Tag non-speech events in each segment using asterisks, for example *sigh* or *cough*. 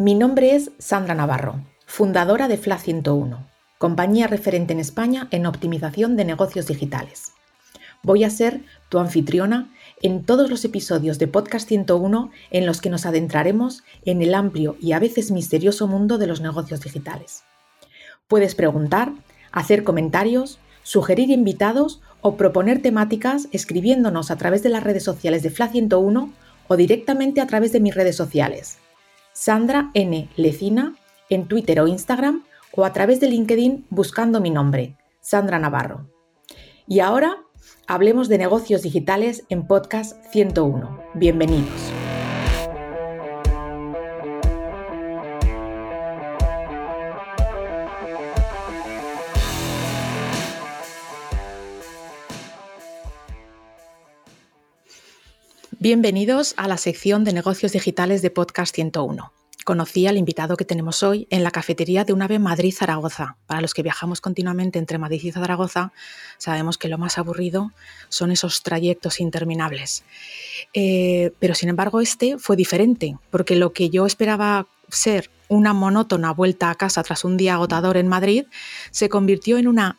mi nombre es Sandra Navarro fundadora de FLA 101, compañía referente en España en optimización de negocios digitales. Voy a ser tu anfitriona en todos los episodios de Podcast 101 en los que nos adentraremos en el amplio y a veces misterioso mundo de los negocios digitales. Puedes preguntar, hacer comentarios, sugerir invitados o proponer temáticas escribiéndonos a través de las redes sociales de FLA 101 o directamente a través de mis redes sociales. Sandra N. Lecina en Twitter o Instagram o a través de LinkedIn buscando mi nombre, Sandra Navarro. Y ahora hablemos de negocios digitales en Podcast 101. Bienvenidos. Bienvenidos a la sección de negocios digitales de Podcast 101 conocí al invitado que tenemos hoy en la cafetería de un ave Madrid-Zaragoza. Para los que viajamos continuamente entre Madrid y Zaragoza, sabemos que lo más aburrido son esos trayectos interminables. Eh, pero sin embargo, este fue diferente, porque lo que yo esperaba ser una monótona vuelta a casa tras un día agotador en Madrid, se convirtió en una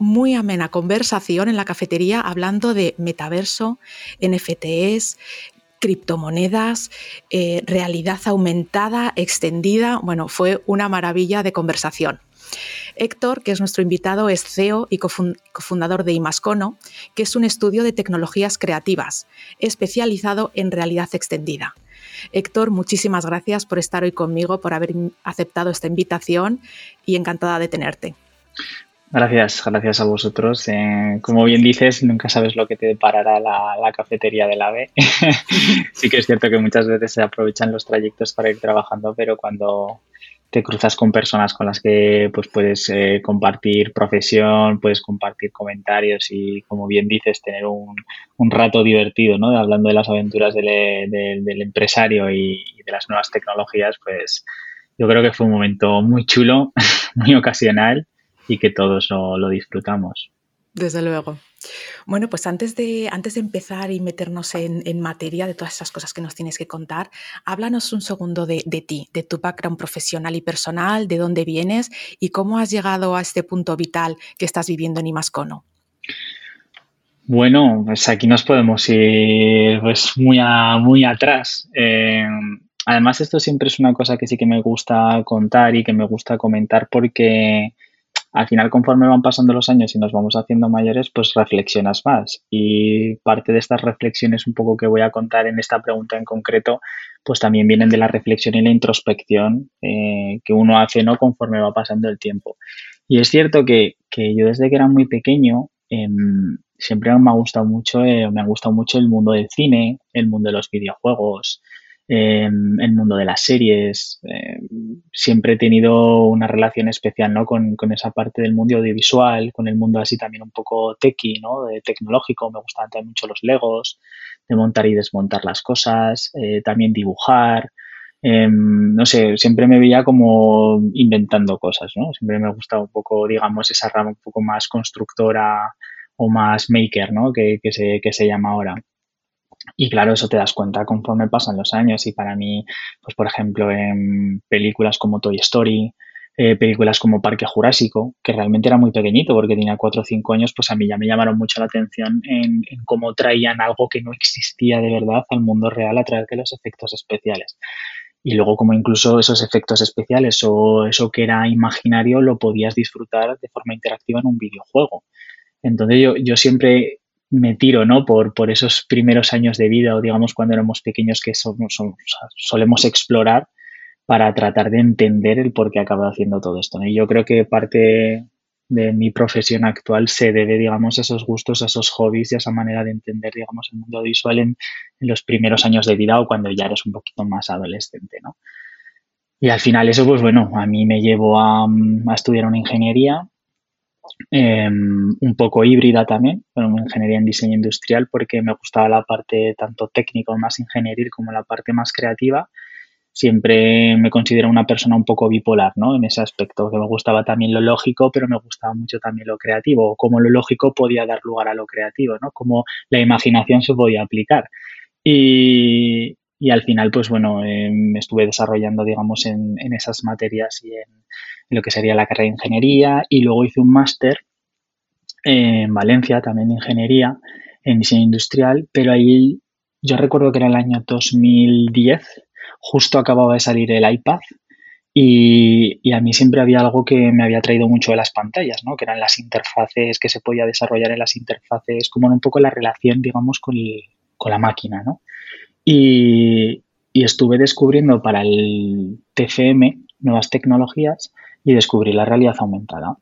muy amena conversación en la cafetería hablando de metaverso, NFTs, criptomonedas, eh, realidad aumentada, extendida. Bueno, fue una maravilla de conversación. Héctor, que es nuestro invitado, es CEO y cofundador de Imascono, que es un estudio de tecnologías creativas, especializado en realidad extendida. Héctor, muchísimas gracias por estar hoy conmigo, por haber aceptado esta invitación y encantada de tenerte. Gracias, gracias a vosotros. Eh, como bien dices, nunca sabes lo que te deparará la, cafetería del AVE. *laughs* sí que es cierto que muchas veces se aprovechan los trayectos para ir trabajando, pero cuando te cruzas con personas con las que pues, puedes eh, compartir profesión, puedes compartir comentarios y, como bien dices, tener un, rato divertido, ¿no? Hablando de las aventuras del, empresario y de las nuevas tecnologías, pues yo creo que fue un momento muy chulo, *laughs* muy ocasional y que todos lo, disfrutamos. Desde luego. Bueno, pues antes de, antes de empezar y meternos en, materia de todas esas cosas que nos tienes que contar, háblanos un segundo de, ti, de tu background profesional y personal, de dónde vienes y cómo has llegado a este punto vital que estás viviendo en Imascono. Bueno, pues aquí nos podemos ir pues muy, muy atrás. Eh, además, esto siempre es una cosa que sí que me gusta contar y que me gusta comentar porque al final conforme van pasando los años y nos vamos haciendo mayores, pues reflexionas más. Y parte de estas reflexiones un poco que voy a contar en esta pregunta en concreto, pues también vienen de la reflexión y la introspección eh, que uno hace ¿no? conforme va pasando el tiempo. Y es cierto que, yo desde que era muy pequeño em, siempre me ha gustado mucho, eh, me ha gustado mucho el mundo del cine, el mundo de los videojuegos, el mundo de las series. Em, siempre he tenido una relación especial ¿no? con, esa parte del mundo audiovisual, con el mundo así también un poco techy, ¿no? tecnológico. Me gustaban también mucho los legos, de montar y desmontar las cosas, eh, también dibujar. Em, no sé, siempre me veía como inventando cosas, ¿no? Siempre me gustaba un poco, digamos, esa rama un poco más constructora o más maker, ¿no? Que, que, se, que se llama ahora. Y claro, eso te das cuenta conforme pasan los años. Y para mí, pues por ejemplo, en películas como Toy Story, eh, películas como Parque Jurásico, que realmente era muy pequeñito porque tenía 4 o 5 años, pues a mí ya me llamaron mucho la atención en, cómo traían algo que no existía de verdad al mundo real a través de los efectos especiales. Y luego como incluso esos efectos especiales o eso que era imaginario lo podías disfrutar de forma interactiva en un videojuego. Entonces yo, yo siempre me tiro, ¿no? Por, por esos primeros años de vida o digamos cuando éramos pequeños que solemos explorar para tratar de entender el por qué acabo haciendo todo esto. Y yo creo que parte de mi profesión actual se debe, digamos, a esos gustos, a esos hobbies y a esa manera de entender, digamos, el mundo visual en, los primeros años de vida o cuando ya eres un poquito más adolescente, ¿no? Y al final eso, pues bueno, a mí me llevó a, estudiar una ingeniería, em, un poco híbrida también, una ingeniería en diseño industrial, porque me gustaba la parte tanto técnica, más ingenieril, como la parte más creativa. Siempre me considero una persona un poco bipolar, ¿no? En ese aspecto, que me gustaba también lo lógico, pero me gustaba mucho también lo creativo, o cómo lo lógico podía dar lugar a lo creativo, ¿no? Cómo la imaginación se podía aplicar. Y, y al final, pues bueno, me estuve desarrollando, digamos, en, esas materias y en, lo que sería la carrera de ingeniería. Y luego hice un máster en Valencia, también de ingeniería, en diseño industrial, pero ahí yo recuerdo que era el año 2010, justo acababa de salir el iPad y, y, a mí siempre había algo que me había traído mucho de las pantallas, ¿no? Que eran las interfaces, que se podía desarrollar en las interfaces, como en un poco la relación, digamos, con, con la máquina, ¿no? Y, estuve descubriendo para el TCM nuevas tecnologías y descubrí la realidad aumentada.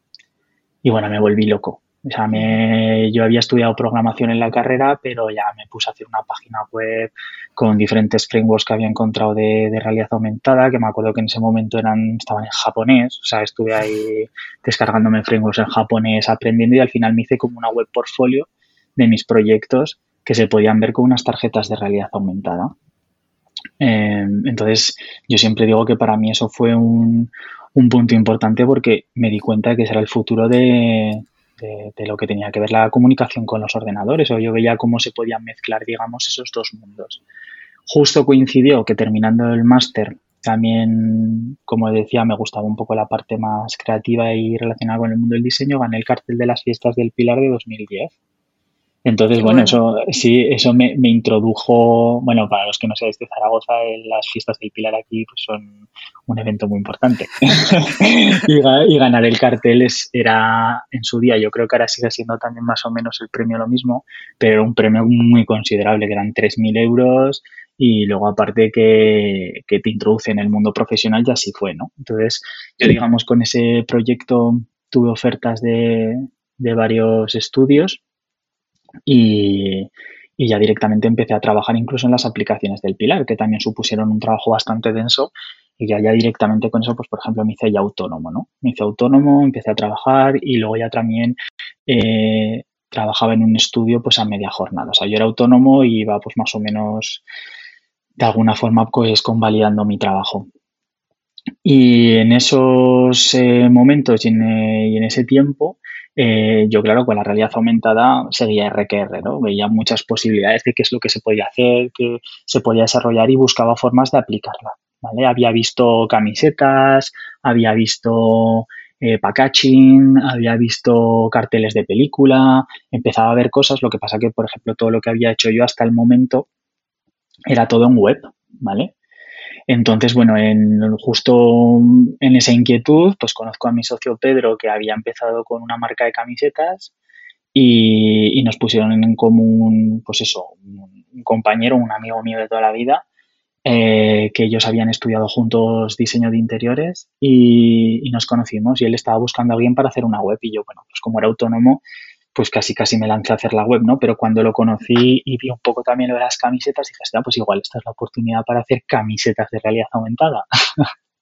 Y bueno, me volví loco. O sea, me, yo había estudiado programación en la carrera, pero ya me puse a hacer una página web con diferentes frameworks que había encontrado de, de, realidad aumentada, que me acuerdo que en ese momento eran, estaban en japonés. O sea, estuve ahí descargándome frameworks en japonés, aprendiendo y al final me hice como una web portfolio de mis proyectos que se podían ver con unas tarjetas de realidad aumentada. Eh, entonces, yo siempre digo que para mí eso fue un, punto importante porque me di cuenta de que ese era el futuro de, de, lo que tenía que ver la comunicación con los ordenadores, o yo veía cómo se podían mezclar, digamos, esos dos mundos. Justo coincidió que terminando el máster, también, como decía, me gustaba un poco la parte más creativa y relacionada con el mundo del diseño, gané el cartel de las fiestas del Pilar de 2010 entonces, bueno, eso sí, eso me, introdujo, bueno, para los que no seáis de Zaragoza, las fiestas del Pilar aquí pues, son un evento muy importante. *laughs* y, ganar el cartel es, era en su día, yo creo que ahora sigue siendo también más o menos el premio lo mismo, pero era un premio muy considerable, que eran 3.000 euros y luego aparte que, que te introduce en el mundo profesional ya así fue, ¿no? Entonces, yo digamos con ese proyecto tuve ofertas de, de varios estudios y, ya directamente empecé a trabajar incluso en las aplicaciones del Pilar, que también supusieron un trabajo bastante denso y ya, ya directamente con eso, pues por ejemplo, me hice ya autónomo, ¿no? Me hice autónomo, empecé a trabajar y luego ya también eh, trabajaba en un estudio pues a media jornada. O sea, yo era autónomo y iba pues más o menos de alguna forma pues convalidando mi trabajo. Y en esos eh, momentos en, y en, ese tiempo eh, yo, claro, con la realidad aumentada seguía RQR, ¿no? Veía muchas posibilidades de qué es lo que se podía hacer, que se podía desarrollar y buscaba formas de aplicarla, ¿vale? Había visto camisetas, había visto eh, packaging, había visto carteles de película, empezaba a ver cosas, lo que pasa que, por ejemplo, todo lo que había hecho yo hasta el momento era todo en web, ¿vale? Entonces, bueno, en, justo en esa inquietud, pues conozco a mi socio Pedro, que había empezado con una marca de camisetas y, nos pusieron en común, pues eso, un, compañero, un amigo mío de toda la vida, eh, que ellos habían estudiado juntos diseño de interiores y, y, nos conocimos y él estaba buscando a alguien para hacer una web y yo, bueno, pues como era autónomo, pues casi casi me lancé a hacer la web, ¿no? Pero cuando lo conocí y vi un poco también lo de las camisetas, dije, pues igual esta es la oportunidad para hacer camisetas de realidad aumentada.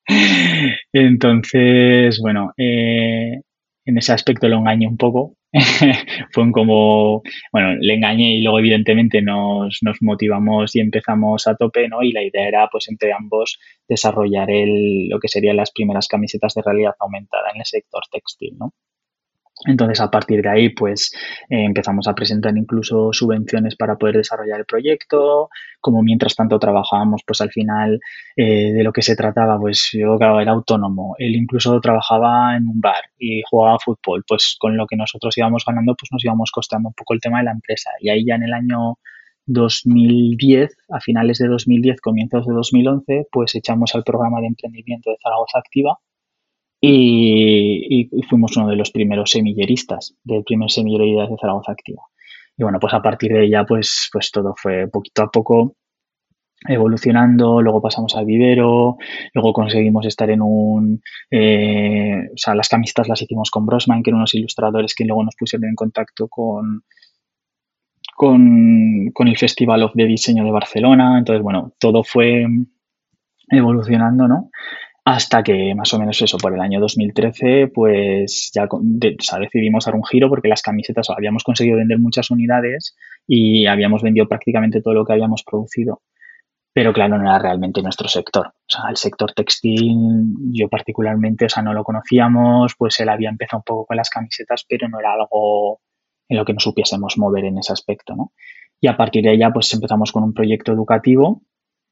*laughs* Entonces, bueno, eh, en ese aspecto lo engañé un poco. *laughs* Fue como, bueno, le engañé y luego evidentemente nos, nos, motivamos y empezamos a tope, ¿no? Y la idea era, pues, entre ambos desarrollar el, lo que serían las primeras camisetas de realidad aumentada en el sector textil, ¿no? Entonces, a partir de ahí, pues eh, empezamos a presentar incluso subvenciones para poder desarrollar el proyecto. Como mientras tanto trabajábamos, pues al final eh, de lo que se trataba, pues yo, claro, era autónomo. Él incluso trabajaba en un bar y jugaba fútbol. Pues con lo que nosotros íbamos ganando, pues nos íbamos costando un poco el tema de la empresa. Y ahí ya en el año 2010, a finales de 2010, comienzos de 2011, pues echamos al programa de emprendimiento de Zaragoza Activa y, fuimos uno de los primeros semilleristas del primer semillero de ideas de Zaragoza Activa. Y bueno, pues a partir de ella, pues, pues todo fue poquito a poco evolucionando, luego pasamos al vivero, luego conseguimos estar en un... Eh, o sea, las camisetas las hicimos con Brosman, que eran unos ilustradores que luego nos pusieron en contacto con, con, con el Festival of de Diseño de Barcelona. Entonces, bueno, todo fue evolucionando, ¿no? Hasta que más o menos eso, por el año 2013, pues ya decidimos dar un giro porque las camisetas habíamos conseguido vender muchas unidades y habíamos vendido prácticamente todo lo que habíamos producido. Pero claro, no era realmente nuestro sector. O sea, el sector textil, yo particularmente, o sea, no lo conocíamos, pues él había empezado un poco con las camisetas, pero no era algo en lo que nos supiésemos mover en ese aspecto, ¿no? Y a partir de ella, pues empezamos con un proyecto educativo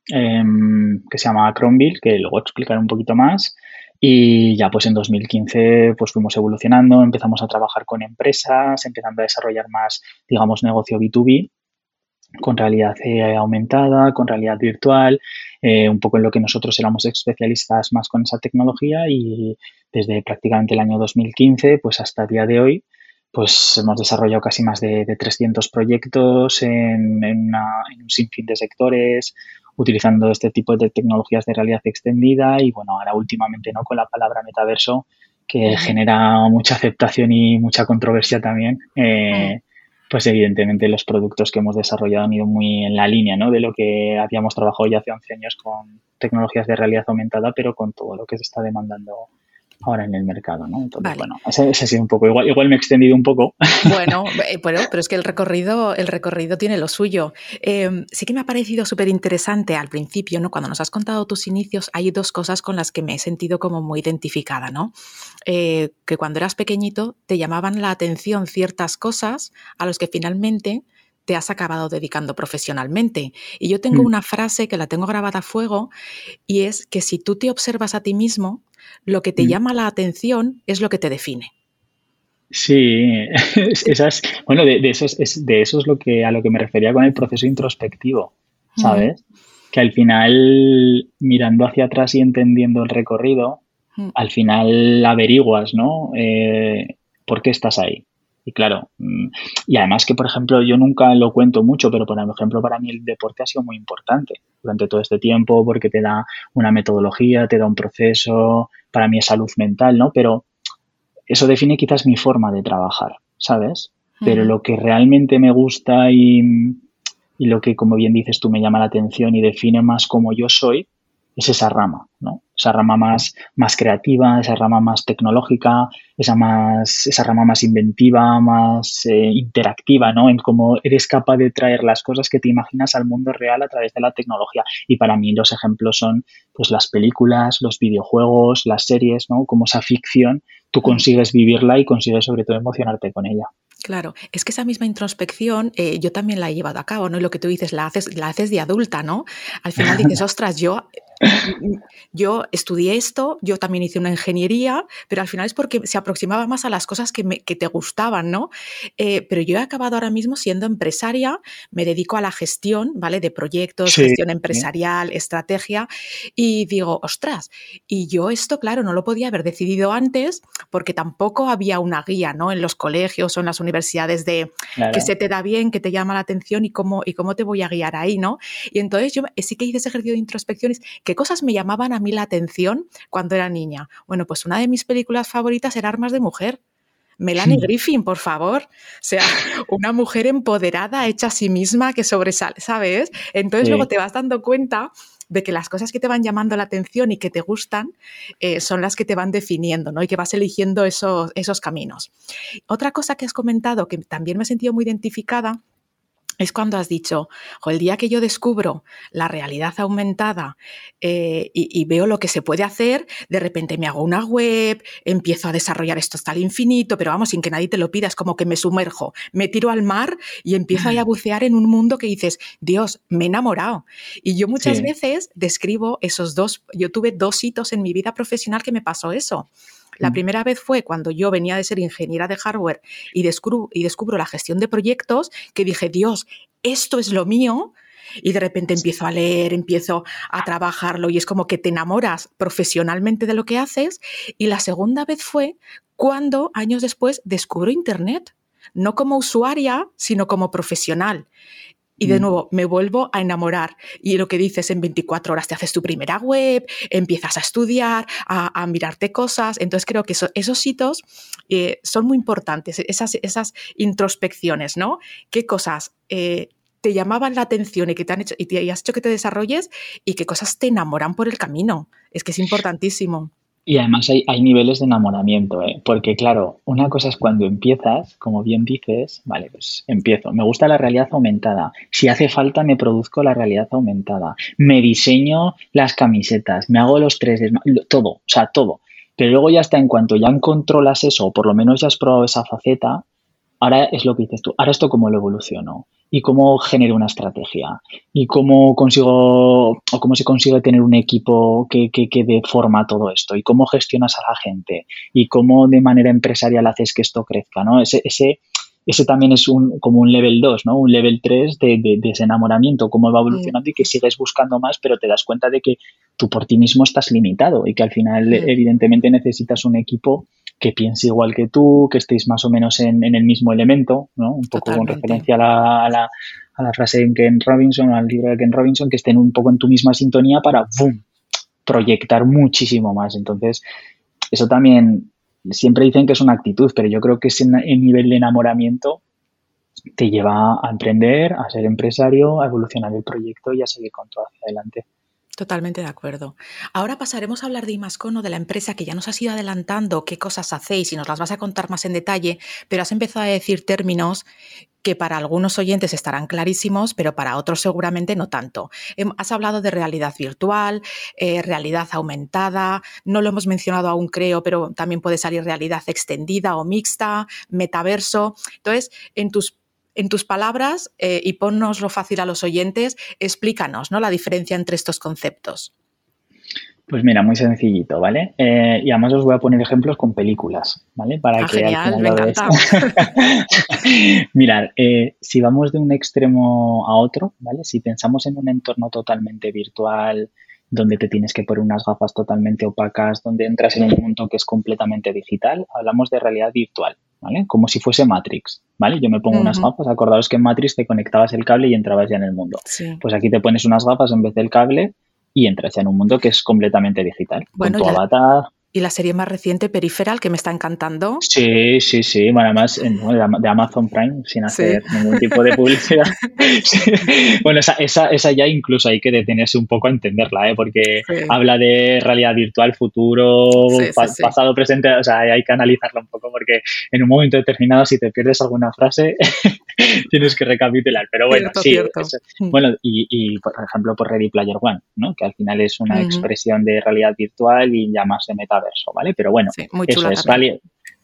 Em, que se llama Cronville, que luego explicaré un poquito más. Y ya pues en 2015 pues fuimos evolucionando, empezamos a trabajar con empresas, empezando a desarrollar más, digamos, negocio B2B con realidad eh, aumentada, con realidad virtual, eh, un poco en lo que nosotros éramos especialistas más con esa tecnología y desde prácticamente el año 2015 pues hasta el día de hoy pues hemos desarrollado casi más de, 300 proyectos en, un sinfín de sectores, utilizando este tipo de tecnologías de realidad extendida y bueno, ahora últimamente no con la palabra metaverso que genera mucha aceptación y mucha controversia también. Eh, pues evidentemente los productos que hemos desarrollado han ido muy en la línea ¿no? de lo que habíamos trabajado ya hace 11 años con tecnologías de realidad aumentada, pero con todo lo que se está demandando ahora en el mercado, ¿no? Entonces, bueno, ese, ha sido un poco, igual, igual me he extendido un poco. Bueno, *laughs* eh, pero es que el recorrido, el recorrido tiene lo suyo. Em, sí que me ha parecido súper interesante al principio, ¿no? Cuando nos has contado tus inicios, hay dos cosas con las que me he sentido como muy identificada, ¿no? Eh, que cuando eras pequeñito te llamaban la atención ciertas cosas a los que finalmente te has acabado dedicando profesionalmente. Y yo tengo mm. una frase que la tengo grabada a fuego y es que si tú te observas a ti mismo, lo que te mm. llama la atención es lo que te define. Sí, *laughs* esas, bueno, de, eso es, de eso es lo que, a lo que me refería con el proceso introspectivo, ¿sabes? Que al final, mirando hacia atrás y entendiendo el recorrido, al final averiguas, ¿no? Eh, ¿Por qué estás ahí? Y claro, mm, y además que, por ejemplo, yo nunca lo cuento mucho, pero por ejemplo, para mí el deporte ha sido muy importante durante todo este tiempo porque te da una metodología, te da un proceso, para mí es salud mental, ¿no? Pero eso define quizás mi forma de trabajar, ¿sabes? Pero lo que realmente me gusta y, y lo que, como bien dices tú, me llama la atención y define más como yo soy, es esa rama, ¿no? Esa rama más, más creativa, esa rama más tecnológica, esa, más, esa rama más inventiva, más eh, interactiva, ¿no? En cómo eres capaz de traer las cosas que te imaginas al mundo real a través de la tecnología. Y para mí los ejemplos son pues las películas, los videojuegos, las series, ¿no? Como esa ficción, tú consigues vivirla y consigues sobre todo emocionarte con ella. Claro, es que esa misma introspección eh, yo también la he llevado a cabo, ¿no? Y lo que tú dices, la haces, la haces de adulta, ¿no? Al final dices, *laughs* ostras, yo yo estudié esto, yo también hice una ingeniería, pero al final es porque se aproximaba más a las cosas que, te gustaban, ¿no? Eh, pero yo he acabado ahora mismo siendo empresaria, me dedico a la gestión, ¿vale? De proyectos, gestión empresarial, estrategia, y digo, ostras, y yo esto, claro, no lo podía haber decidido antes porque tampoco había una guía, ¿no? En los colegios o en las universidades de que se te da bien, que te llama la atención y cómo, y cómo te voy a guiar ahí, ¿no? Y entonces yo sí que hice ese ejercicio de introspección ¿Qué cosas me llamaban a mí la atención cuando era niña? Bueno, pues una de mis películas favoritas era Armas de Mujer. Melanie *laughs* Griffin, por favor. O sea, una mujer empoderada, hecha a sí misma, que sobresale, ¿sabes? Entonces luego te vas dando cuenta de que las cosas que te van llamando la atención y que te gustan eh, son las que te van definiendo, ¿no? Y que vas eligiendo esos, esos caminos. Otra cosa que has comentado, que también me he sentido muy identificada, es cuando has dicho, el día que yo descubro la realidad aumentada eh, y, veo lo que se puede hacer, de repente me hago una web, empiezo a desarrollar esto hasta el infinito, pero vamos, sin que nadie te lo pida, es como que me sumerjo, me tiro al mar y empiezo a bucear en un mundo que dices, Dios, me he enamorado. Y yo muchas veces describo esos dos, yo tuve dos hitos en mi vida profesional que me pasó eso. La primera vez fue cuando yo venía de ser ingeniera de hardware y descubro, y descubro la gestión de proyectos, que dije, Dios, esto es lo mío. Y de repente empiezo a leer, empiezo a trabajarlo y es como que te enamoras profesionalmente de lo que haces. Y la segunda vez fue cuando años después descubro Internet, no como usuaria, sino como profesional. Y de mm. nuevo, me vuelvo a enamorar. Y lo que dices, en 24 horas te haces tu primera web, empiezas a estudiar, a, mirarte cosas. Entonces creo que esos hitos eh, son muy importantes, esas, esas introspecciones, ¿no? ¿Qué cosas eh, te llamaban la atención y que te han hecho y te has hecho que te desarrolles y qué cosas te enamoran por el camino. Es que es importantísimo. Y además hay, hay niveles de enamoramiento, ¿eh? porque claro, una cosa es cuando empiezas, como bien dices, vale, pues empiezo, me gusta la realidad aumentada, si hace falta me produzco la realidad aumentada, me diseño las camisetas, me hago los tres, todo, o sea, todo. Pero luego ya está, en cuanto ya controlas eso, o por lo menos ya has probado esa faceta, ahora es lo que dices tú, ahora esto cómo lo evoluciono y cómo genero una estrategia y cómo consigo o cómo se consigue tener un equipo que, que, que dé forma a todo esto y cómo gestionas a la gente y cómo de manera empresarial haces que esto crezca, ¿no? Ese, ese, ese también es un, como un level 2, ¿no? Un level 3 de, de, de ese enamoramiento, cómo va evolucionando y que sigues buscando más, pero te das cuenta de que tú por ti mismo estás limitado y que al final, evidentemente, necesitas un equipo que piense igual que tú, que estéis más o menos en, en el mismo elemento, ¿no? Un poco con referencia a la, a la, a la frase de Ken Robinson, al libro de Ken Robinson, que estén un poco en tu misma sintonía para ¡boom! proyectar muchísimo más. Entonces, eso también, siempre dicen que es una actitud, pero yo creo que ese nivel de enamoramiento te lleva a emprender, a ser empresario, a evolucionar el proyecto y a seguir con todo hacia adelante. Totalmente de acuerdo. Ahora pasaremos a hablar de Imascono, de la empresa que ya nos has ido adelantando qué cosas hacéis y nos las vas a contar más en detalle, pero has empezado a decir términos que para algunos oyentes estarán clarísimos, pero para otros seguramente no tanto. Em, has hablado de realidad virtual, eh, realidad aumentada, no lo hemos mencionado aún creo, pero también puede salir realidad extendida o mixta, metaverso. Entonces, en tus en tus palabras, eh, y ponnoslo fácil a los oyentes, explícanos ¿no? la diferencia entre estos conceptos. Pues mira, muy sencillito, ¿vale? Eh, y además os voy a poner ejemplos con películas, ¿vale? Para ah, que genial, me encanta. *laughs* Mirad, eh, si vamos de un extremo a otro, ¿vale? Si pensamos en un entorno totalmente virtual, donde te tienes que poner unas gafas totalmente opacas, donde entras en un mundo que es completamente digital, hablamos de realidad virtual, ¿vale? Como si fuese Matrix, ¿vale? Yo me pongo unas gafas, acordaos que en Matrix te conectabas el cable y entrabas ya en el mundo. Pues aquí te pones unas gafas en vez del cable y entras ya en un mundo que es completamente digital. Bueno, con tu avatar y la serie más reciente, Peripheral, que me está encantando. Sí, sí, sí. Bueno, además de Amazon Prime, sin hacer ningún tipo de publicidad. *laughs* Bueno, esa, esa, esa, ya incluso hay que detenerse un poco a entenderla, ¿eh? porque habla de realidad virtual, futuro, pasado, presente. O sea, hay que analizarla un poco porque en un momento determinado, si te pierdes alguna frase, *laughs* tienes que recapitular. Pero bueno, sí. Mm. bueno, y, y, por ejemplo, por Ready Player One, ¿no? que al final es una expresión de realidad virtual y ya más de meta ¿vale? Pero bueno, eso es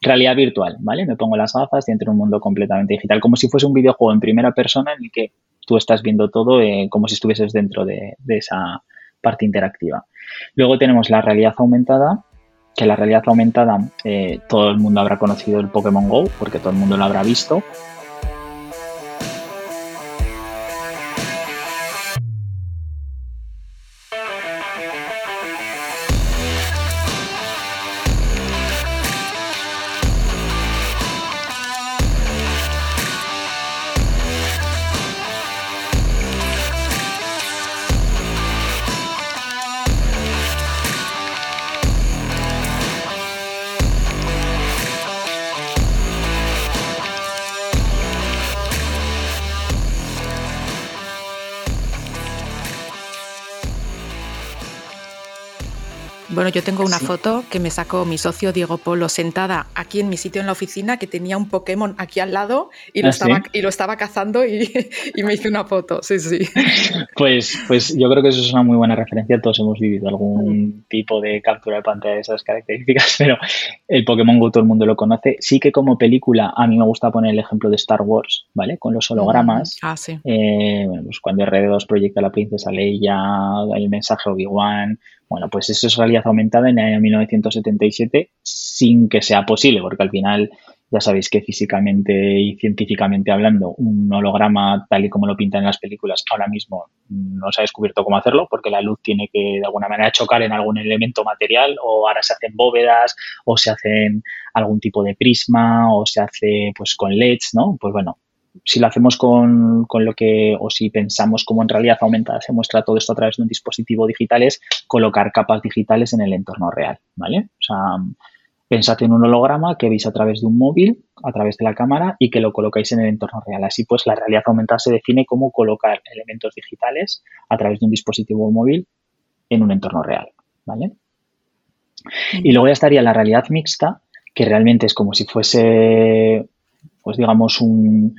realidad, virtual, ¿vale? Me pongo las gafas y entro en un mundo completamente digital, como si fuese un videojuego en primera persona en el que tú estás viendo todo eh, como si estuvieses dentro de, esa parte interactiva. Luego tenemos la realidad aumentada, que la realidad aumentada eh, todo el mundo habrá conocido el Pokémon Go, porque todo el mundo lo habrá visto. Yo tengo una foto que me sacó mi socio Diego Polo sentada aquí en mi sitio en la oficina que tenía un Pokémon aquí al lado y lo, ¿Ah, estaba, y lo estaba cazando y, *laughs* me hice una foto, sí, sí. *laughs* Pues, pues yo creo que eso es una muy buena referencia. Todos hemos vivido algún tipo de captura de pantalla de esas características, *laughs* pero el Pokémon Go todo el mundo lo conoce. Sí que como película a mí me gusta poner el ejemplo de Star Wars, ¿vale? Con los hologramas. Ah, sí. Eh, pues cuando R2 proyecta a la princesa Leia, el mensaje Obi-Wan, bueno, pues eso es realidad aumentada en el año 1977 sin que sea posible, porque al final ya sabéis que físicamente y científicamente hablando, un holograma tal y como lo pintan en las películas ahora mismo no se ha descubierto cómo hacerlo, porque la luz tiene que de alguna manera chocar en algún elemento material, o ahora se hacen bóvedas, o se hacen algún tipo de prisma, o se hace pues con LEDs, ¿no? Pues bueno, si lo hacemos con, con, lo que, o si pensamos como en realidad aumentada se muestra todo esto a través de un dispositivo digital, es colocar capas digitales en el entorno real, ¿vale? O sea, Pensad en un holograma que veis a través de un móvil, a través de la cámara y que lo colocáis en el entorno real. Así pues, la realidad aumentada se define como colocar elementos digitales a través de un dispositivo móvil en un entorno real. ¿vale? Y luego ya estaría la realidad mixta, que realmente es como si fuese, pues digamos, un,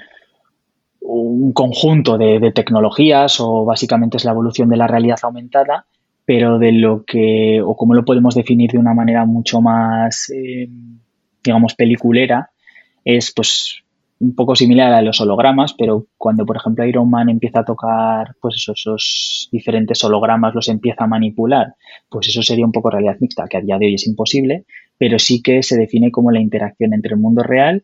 un conjunto de, tecnologías o básicamente es la evolución de la realidad aumentada, pero de lo que, o cómo lo podemos definir de una manera mucho más, eh, digamos, peliculera, es pues un poco similar a los hologramas, pero cuando, por ejemplo, Iron Man empieza a tocar pues esos, diferentes hologramas, los empieza a manipular, pues eso sería un poco realidad mixta, que a día de hoy es imposible, pero sí que se define como la interacción entre el mundo real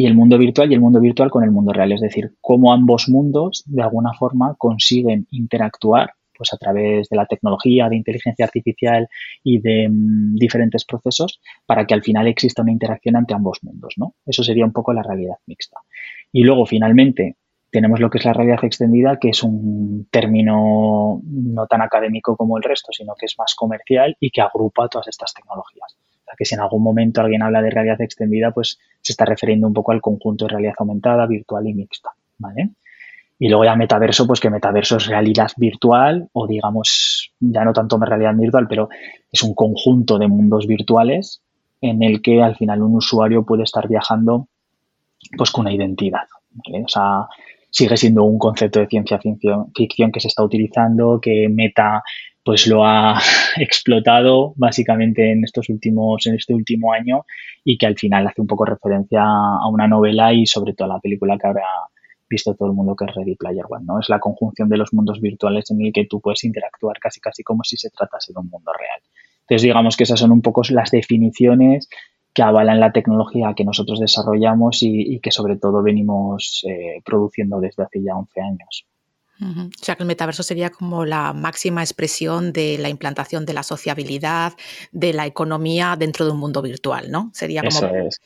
y el mundo virtual y el mundo virtual con el mundo real, es decir, cómo ambos mundos de alguna forma consiguen interactuar pues a través de la tecnología, de inteligencia artificial y de mm, diferentes procesos para que al final exista una interacción entre ambos mundos, ¿no? Eso sería un poco la realidad mixta. Y luego, finalmente, tenemos lo que es la realidad extendida, que es un término no tan académico como el resto, sino que es más comercial y que agrupa todas estas tecnologías. Sea, que si en algún momento alguien habla de realidad extendida, pues se está refiriendo un poco al conjunto de realidad aumentada, virtual y mixta, ¿vale? Y luego ya metaverso, pues que metaverso es realidad virtual o digamos, ya no tanto realidad virtual, pero es un conjunto de mundos virtuales en el que al final un usuario puede estar viajando pues con una identidad. O sea, sigue siendo un concepto de ciencia ficción que se está utilizando, que Meta pues lo ha *laughs* explotado básicamente en estos últimos, en este último año y que al final hace un poco referencia a una novela y sobre todo a la película que habrá visto todo el mundo que es Ready Player One, ¿no? Es la conjunción de los mundos virtuales en el que tú puedes interactuar casi casi como si se tratase de un mundo real. Entonces, digamos que esas son un poco las definiciones que avalan la tecnología que nosotros desarrollamos y, que sobre todo venimos eh, produciendo desde hace ya 11 años. O sea que el metaverso sería como la máxima expresión de la implantación de la sociabilidad, de la economía dentro de un mundo virtual, ¿no? Sería como... Eso es.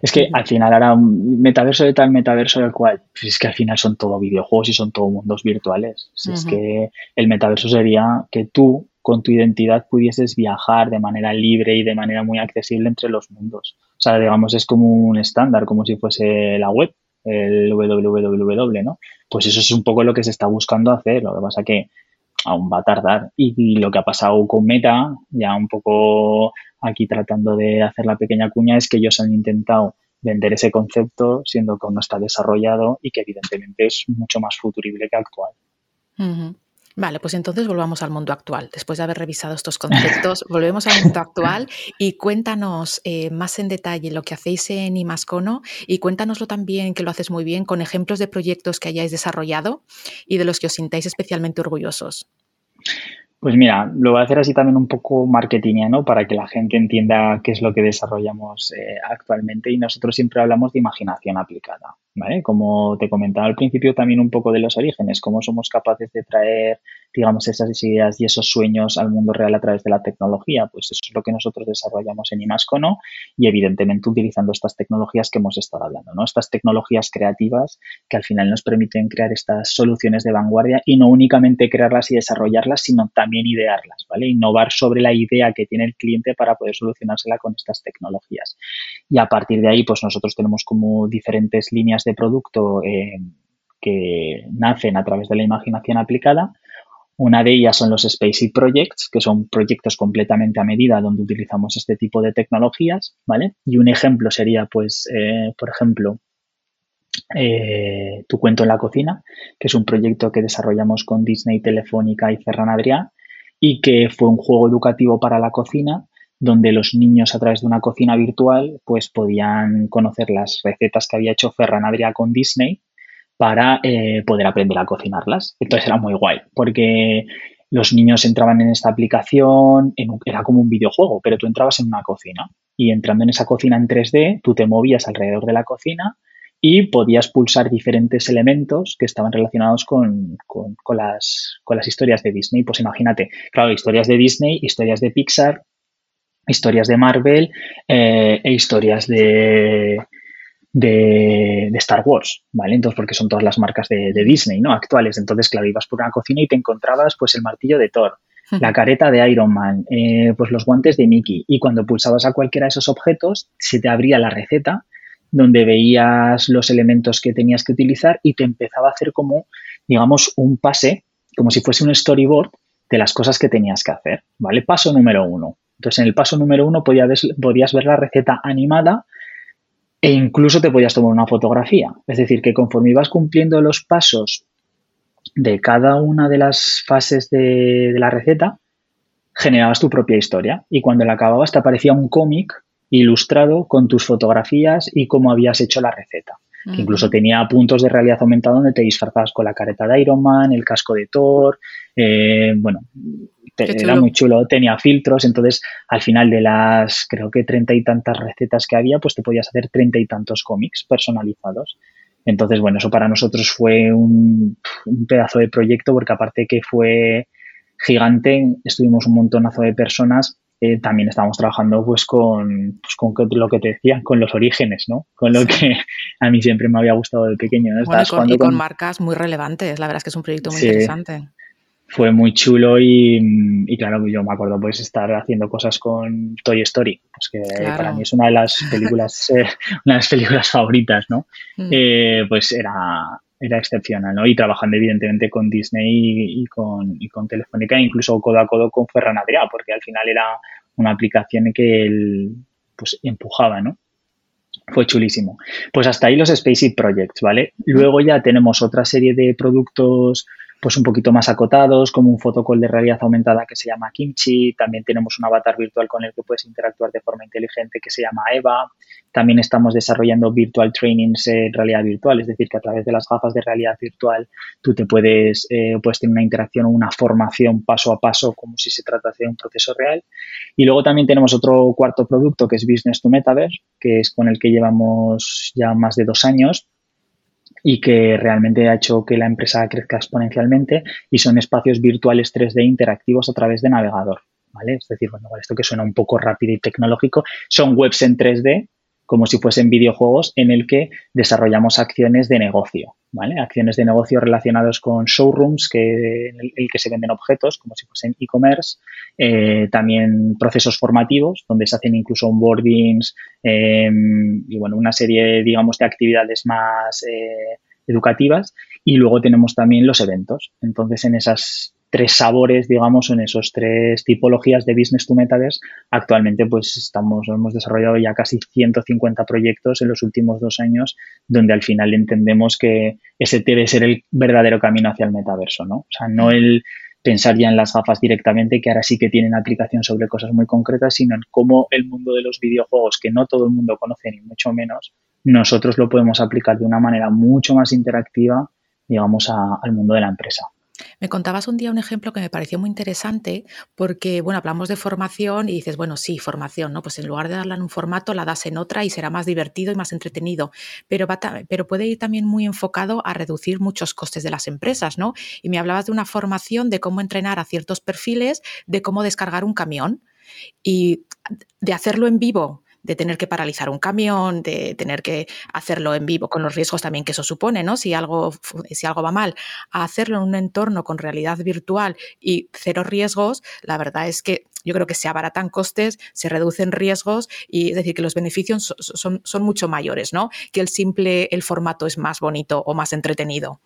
Es que al final ahora un metaverso de tal metaverso del cual, pues es que al final son todo videojuegos y son todo mundos virtuales. Es que el metaverso sería que tú con tu identidad pudieses viajar de manera libre y de manera muy accesible entre los mundos. O sea, digamos, es como un estándar, como si fuese la web el www, ¿no? Pues eso es un poco lo que se está buscando hacer. Lo que pasa que aún va a tardar. Y, lo que ha pasado con Meta, ya un poco aquí tratando de hacer la pequeña cuña, es que ellos han intentado vender ese concepto siendo que aún no está desarrollado y que evidentemente es mucho más futurible que actual. Vale, pues entonces volvamos al mundo actual. Después de haber revisado estos conceptos, *laughs* volvemos al mundo actual y cuéntanos eh, más en detalle lo que hacéis en Imascono y cuéntanoslo también, que lo haces muy bien, con ejemplos de proyectos que hayáis desarrollado y de los que os sintáis especialmente orgullosos. Pues mira, lo voy a hacer así también un poco marketingiano para que la gente entienda qué es lo que desarrollamos eh, actualmente y nosotros siempre hablamos de imaginación aplicada, ¿vale? Como te comentaba al principio también un poco de los orígenes, cómo somos capaces de traer digamos, esas ideas y esos sueños al mundo real a través de la tecnología. Pues eso es lo que nosotros desarrollamos en Imascono y evidentemente utilizando estas tecnologías que hemos estado hablando, ¿no? Estas tecnologías creativas que al final nos permiten crear estas soluciones de vanguardia y no únicamente crearlas y desarrollarlas, sino también idearlas, ¿vale? Innovar sobre la idea que tiene el cliente para poder solucionársela con estas tecnologías. Y a partir de ahí, pues nosotros tenemos como diferentes líneas de producto eh, que nacen a través de la imaginación aplicada una de ellas son los Spacey Projects, que son proyectos completamente a medida donde utilizamos este tipo de tecnologías, ¿vale? Y un ejemplo sería, pues, eh, por ejemplo, eh, Tu cuento en la cocina, que es un proyecto que desarrollamos con Disney, Telefónica y Ferran Adrià y que fue un juego educativo para la cocina donde los niños a través de una cocina virtual pues podían conocer las recetas que había hecho Ferran Adrià con Disney para eh, poder aprender a cocinarlas. Entonces era muy guay, porque los niños entraban en esta aplicación, era como un videojuego, pero tú entrabas en una cocina y entrando en esa cocina en 3D, tú te movías alrededor de la cocina y podías pulsar diferentes elementos que estaban relacionados con, las, con las historias de Disney. Pues imagínate, claro, historias de Disney, historias de Pixar, historias de Marvel eh, e historias de, de, Star Wars, ¿vale? Entonces, porque son todas las marcas de, Disney, ¿no? Actuales. Entonces, claro, ibas por una cocina y te encontrabas, pues, el martillo de Thor, la careta de Iron Man, eh, pues los guantes de Mickey. Y cuando pulsabas a cualquiera de esos objetos, se te abría la receta donde veías los elementos que tenías que utilizar y te empezaba a hacer como, digamos, un pase, como si fuese un storyboard de las cosas que tenías que hacer, ¿vale? Paso número uno. Entonces, en el paso número uno podías, podías ver la receta animada e incluso te podías tomar una fotografía. Es decir, que conforme ibas cumpliendo los pasos de cada una de las fases de, la receta, generabas tu propia historia y cuando la acababas te aparecía un cómic ilustrado con tus fotografías y cómo habías hecho la receta. que incluso tenía puntos de realidad aumentada donde te disfrazabas con la careta de Iron Man, el casco de Thor, eh, bueno, era muy chulo, tenía filtros, entonces al final de las creo que treinta y tantas recetas que había, pues te podías hacer treinta y tantos cómics personalizados. Entonces, bueno, eso para nosotros fue un, pedazo de proyecto porque aparte que fue gigante, estuvimos un montonazo de personas eh, también estábamos trabajando pues con, pues con lo que te decía, con los orígenes, ¿no? Con lo que a mí siempre me había gustado de pequeño. y, con, marcas muy relevantes, la verdad es que es un proyecto muy interesante fue muy chulo y, claro, yo me acuerdo pues estar haciendo cosas con Toy Story, pues que para mí es una de las películas, *laughs* eh, una de las películas favoritas, ¿no? Mm. Eh, pues era, era excepcional, ¿no? Y trabajando evidentemente con Disney y, con, y con Telefónica, incluso codo a codo con Ferran Adrià, porque al final era una aplicación que él pues empujaba, ¿no? Fue chulísimo. Pues hasta ahí los Spaceship Projects, ¿vale? Luego ya tenemos otra serie de productos pues un poquito más acotados, como un fotocall de realidad aumentada que se llama Kimchi. También tenemos un avatar virtual con el que puedes interactuar de forma inteligente que se llama Eva. También estamos desarrollando virtual trainings en realidad virtual, es decir, que a través de las gafas de realidad virtual tú te puedes, eh, puedes tener una interacción o una formación paso a paso como si se tratase de un proceso real. Y luego también tenemos otro cuarto producto que es Business to Metaverse, que es con el que llevamos ya más de dos años y que realmente ha hecho que la empresa crezca exponencialmente y son espacios virtuales 3D interactivos a través de navegador. ¿vale? Es decir, bueno, esto que suena un poco rápido y tecnológico, son webs en 3D como si fuesen videojuegos en el que desarrollamos acciones de negocio, ¿vale? Acciones de negocio relacionados con showrooms que, en el, que se venden objetos, como si fuesen e-commerce, eh, también procesos formativos, donde se hacen incluso onboardings em, y, bueno, una serie, digamos, de actividades más eh, educativas. Y luego tenemos también los eventos. Entonces, en esas tres sabores, digamos, en esos tres tipologías de business to metaverse. Actualmente, pues estamos, hemos desarrollado ya casi 150 proyectos en los últimos dos años, donde al final entendemos que ese debe ser el verdadero camino hacia el metaverso, ¿no? O sea, no el pensar ya en las gafas directamente, que ahora sí que tienen aplicación sobre cosas muy concretas, sino en cómo el mundo de los videojuegos, que no todo el mundo conoce ni mucho menos, nosotros lo podemos aplicar de una manera mucho más interactiva, digamos, al mundo de la empresa. Me contabas un día un ejemplo que me pareció muy interesante porque, bueno, hablamos de formación y dices, bueno, sí, formación, ¿no? Pues en lugar de darla en un formato, la das en otra y será más divertido y más entretenido. Pero, pero puede ir también muy enfocado a reducir muchos costes de las empresas, ¿no? Y me hablabas de una formación de cómo entrenar a ciertos perfiles, de cómo descargar un camión y de hacerlo en vivo de tener que paralizar un camión, de tener que hacerlo en vivo, con los riesgos también que eso supone, ¿no? Si algo, si algo va mal, a hacerlo en un entorno con realidad virtual y cero riesgos, la verdad es que yo creo que se abaratan costes, se reducen riesgos y es decir, que los beneficios son, son, mucho mayores, ¿no? Que el simple, el formato es más bonito o más entretenido.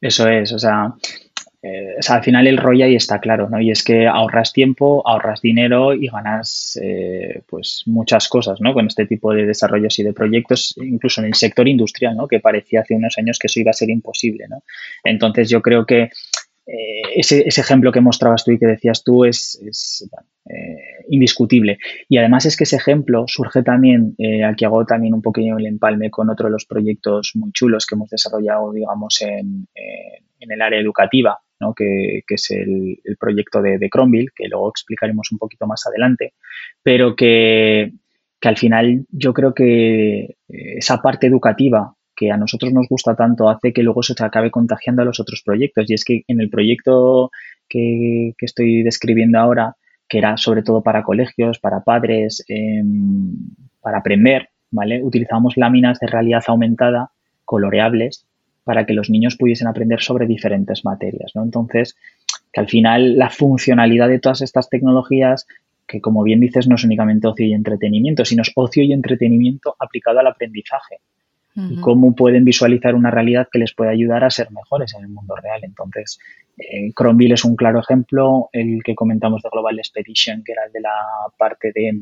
Eso es, o sea, eh, al final el rollo ahí está claro, ¿no? Y es que ahorras tiempo, ahorras dinero y ganas eh, pues muchas cosas, ¿no? Con este tipo de desarrollos y de proyectos, incluso en el sector industrial, ¿no? Que parecía hace unos años que eso iba a ser imposible, ¿no? Entonces yo creo que eh, ese, ejemplo que mostrabas tú y que decías tú es, indiscutible. Y además es que ese ejemplo surge también, aquí hago también un poquillo el empalme con otro de los proyectos muy chulos que hemos desarrollado, digamos, en, en el área educativa, que, es el, proyecto de, de Cronville, que luego explicaremos un poquito más adelante, pero que, al final yo creo que eh, esa parte educativa que a nosotros nos gusta tanto hace que luego se acabe contagiando a los otros proyectos. Y es que en el proyecto que, estoy describiendo ahora, que era sobre todo para colegios, para padres, em, para aprender, ¿vale? Utilizamos láminas de realidad aumentada coloreables para que los niños pudiesen aprender sobre diferentes materias. ¿no? Entonces, que al final la funcionalidad de todas estas tecnologías que como bien dices no es únicamente ocio y entretenimiento, sino es ocio y entretenimiento aplicado al aprendizaje y cómo pueden visualizar una realidad que les puede ayudar a ser mejores en el mundo real. Entonces, eh, es un claro ejemplo, el que comentamos de Global Expedition, que era el de la parte de,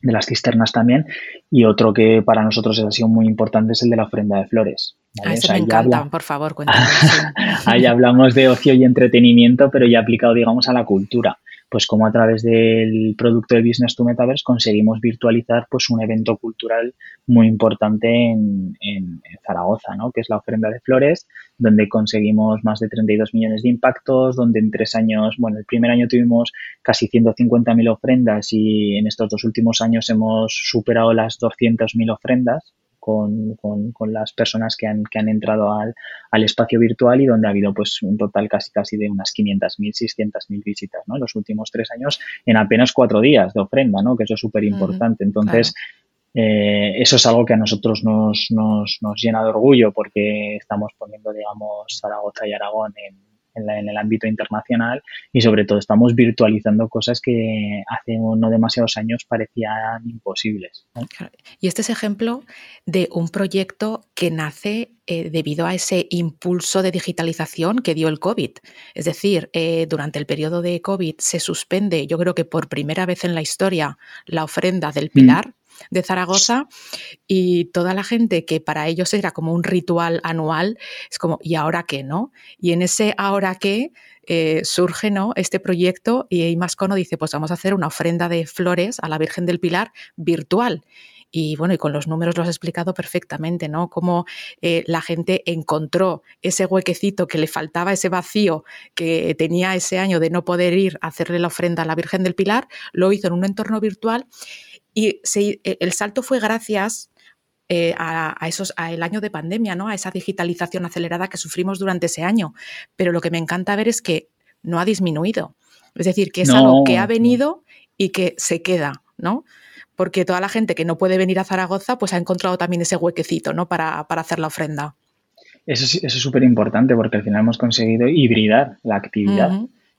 de las cisternas también, y otro que para nosotros ha sido muy importante es el de la ofrenda de flores. A eso me encanta, por favor, cuéntanos. *laughs* ahí hablamos de ocio y entretenimiento, pero ya aplicado, digamos, a la cultura pues como a través del producto de Business to Metaverse conseguimos virtualizar pues un evento cultural muy importante en, en, Zaragoza, ¿no? que es la ofrenda de flores, donde conseguimos más de 32 millones de impactos, donde en tres años, bueno, el primer año tuvimos casi 150.000 ofrendas y en estos dos últimos años hemos superado las 200.000 ofrendas con, con, las personas que han, que han entrado al, al, espacio virtual y donde ha habido pues un total casi casi de unas 500.000, 600.000 visitas ¿no? en los últimos tres años en apenas cuatro días de ofrenda, ¿no? que eso es súper importante. Entonces, eh, eso es algo que a nosotros nos, nos, nos llena de orgullo porque estamos poniendo, digamos, Zaragoza y Aragón en, en, el ámbito internacional y sobre todo estamos virtualizando cosas que hace no demasiados años parecían imposibles. Y este es ejemplo de un proyecto que nace eh, debido a ese impulso de digitalización que dio el COVID. Es decir, eh, durante el periodo de COVID se suspende, yo creo que por primera vez en la historia, la ofrenda del mm. De Zaragoza y toda la gente que para ellos era como un ritual anual, es como, ¿y ahora qué? ¿no? Y en ese ahora qué eh, surge ¿no? este proyecto y Imascono dice, pues vamos a hacer una ofrenda de flores a la Virgen del Pilar virtual. Y bueno, y con los números lo has explicado perfectamente, ¿no? Cómo eh, la gente encontró ese huequecito que le faltaba, ese vacío que tenía ese año de no poder ir a hacerle la ofrenda a la Virgen del Pilar, lo hizo en un entorno virtual y e, el salto fue gracias eh, a, esos, el año de pandemia, ¿no? a esa digitalización acelerada que sufrimos durante ese año. Pero lo que me encanta ver es que no ha disminuido. Es decir, que es algo que ha venido y que se queda, ¿no? Porque toda la gente que no puede venir a Zaragoza, pues ha encontrado también ese huequecito, ¿no? Para, hacer la ofrenda. Eso, es súper importante porque al final hemos conseguido hibridar la actividad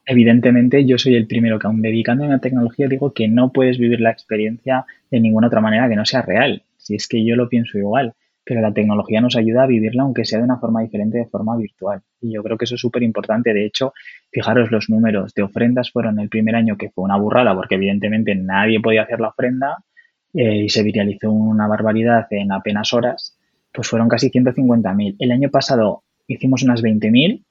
evidentemente yo soy el primero que aún dedicándome a la tecnología digo que no puedes vivir la experiencia de ninguna otra manera que no sea real. Si es que yo lo pienso igual, pero la tecnología nos ayuda a vivirla aunque sea de una forma diferente, de forma virtual. Y yo creo que eso es súper importante. De hecho, fijaros los números de ofrendas fueron el primer año que fue una burrada porque evidentemente nadie podía hacer la ofrenda eh, y se viralizó una barbaridad en apenas horas, pues fueron casi 150.000. El año pasado hicimos unas 20.000.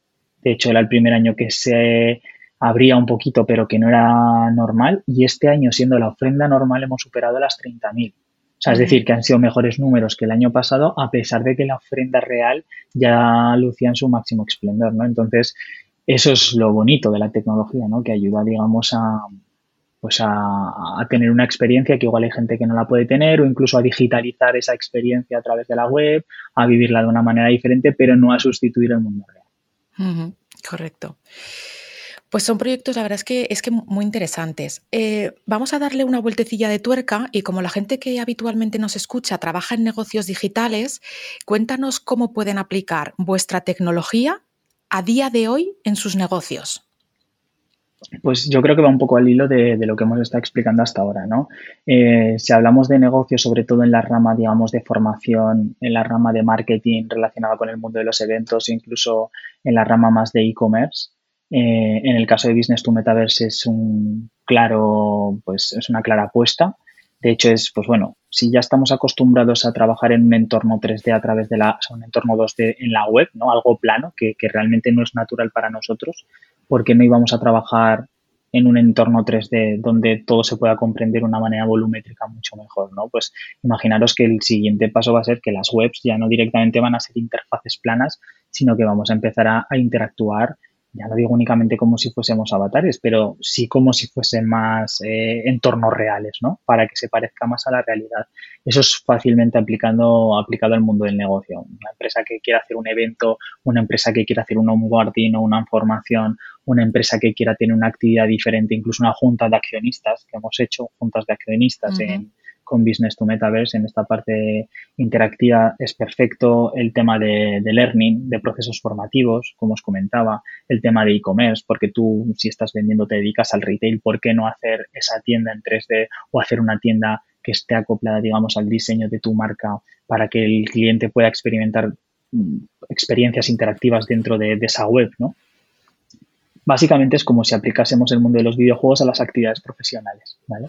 De hecho, era el primer año que se habría un poquito, pero que no era normal. Y este año, siendo la ofrenda normal, hemos superado las 30.000. O sea, es decir, que han sido mejores números que el año pasado, a pesar de que la ofrenda real ya lucía en su máximo esplendor, ¿no? Entonces, eso es lo bonito de la tecnología, ¿no? Que ayuda, digamos, a, pues a, a, tener una experiencia que igual hay gente que no la puede tener o incluso a digitalizar esa experiencia a través de la web, a vivirla de una manera diferente, pero no a sustituir el mundo real. correcto. Pues son proyectos, la verdad es que, es que muy interesantes. Eh, vamos a darle una vueltecilla de tuerca y como la gente que habitualmente nos escucha trabaja en negocios digitales, cuéntanos cómo pueden aplicar vuestra tecnología a día de hoy en sus negocios. Pues yo creo que va un poco al hilo de, lo que hemos estado explicando hasta ahora, ¿no? Eh, si hablamos de negocios, sobre todo en la rama, digamos, de formación, en la rama de marketing relacionada con el mundo de los eventos, incluso en la rama más de e-commerce, eh, en el caso de Business to Metaverse es un claro, pues es una clara apuesta. De hecho, es, pues bueno, si ya estamos acostumbrados a trabajar en un entorno 3D a través de la, un entorno 2D en la web, ¿no? Algo plano que realmente no es natural para nosotros, porque no íbamos a trabajar en un entorno 3D donde todo se pueda comprender de una manera volumétrica mucho mejor, ¿no? Pues imaginaros que el siguiente paso va a ser que las webs ya no directamente van a ser interfaces planas, sino que vamos a empezar a interactuar ya no digo únicamente como si fuésemos avatares, pero sí como si fuesen más eh, entornos reales, ¿no? Para que se parezca más a la realidad. Eso es fácilmente aplicando, aplicado al mundo del negocio. Una empresa que quiera hacer un evento, una empresa que quiera hacer un onboarding o una información, una empresa que quiera tener una actividad diferente, incluso una junta de accionistas que hemos hecho, juntas de accionistas en con Business to Metaverse en esta parte interactiva es perfecto. El tema de, learning, de procesos formativos, como os comentaba, el tema de e-commerce, porque tú si estás vendiendo te dedicas al retail, ¿por qué no hacer esa tienda en 3D o hacer una tienda que esté acoplada, digamos, al diseño de tu marca para que el cliente pueda experimentar mm, experiencias interactivas dentro de, esa web, ¿no? Básicamente es como si aplicásemos el mundo de los videojuegos a las actividades profesionales, ¿vale?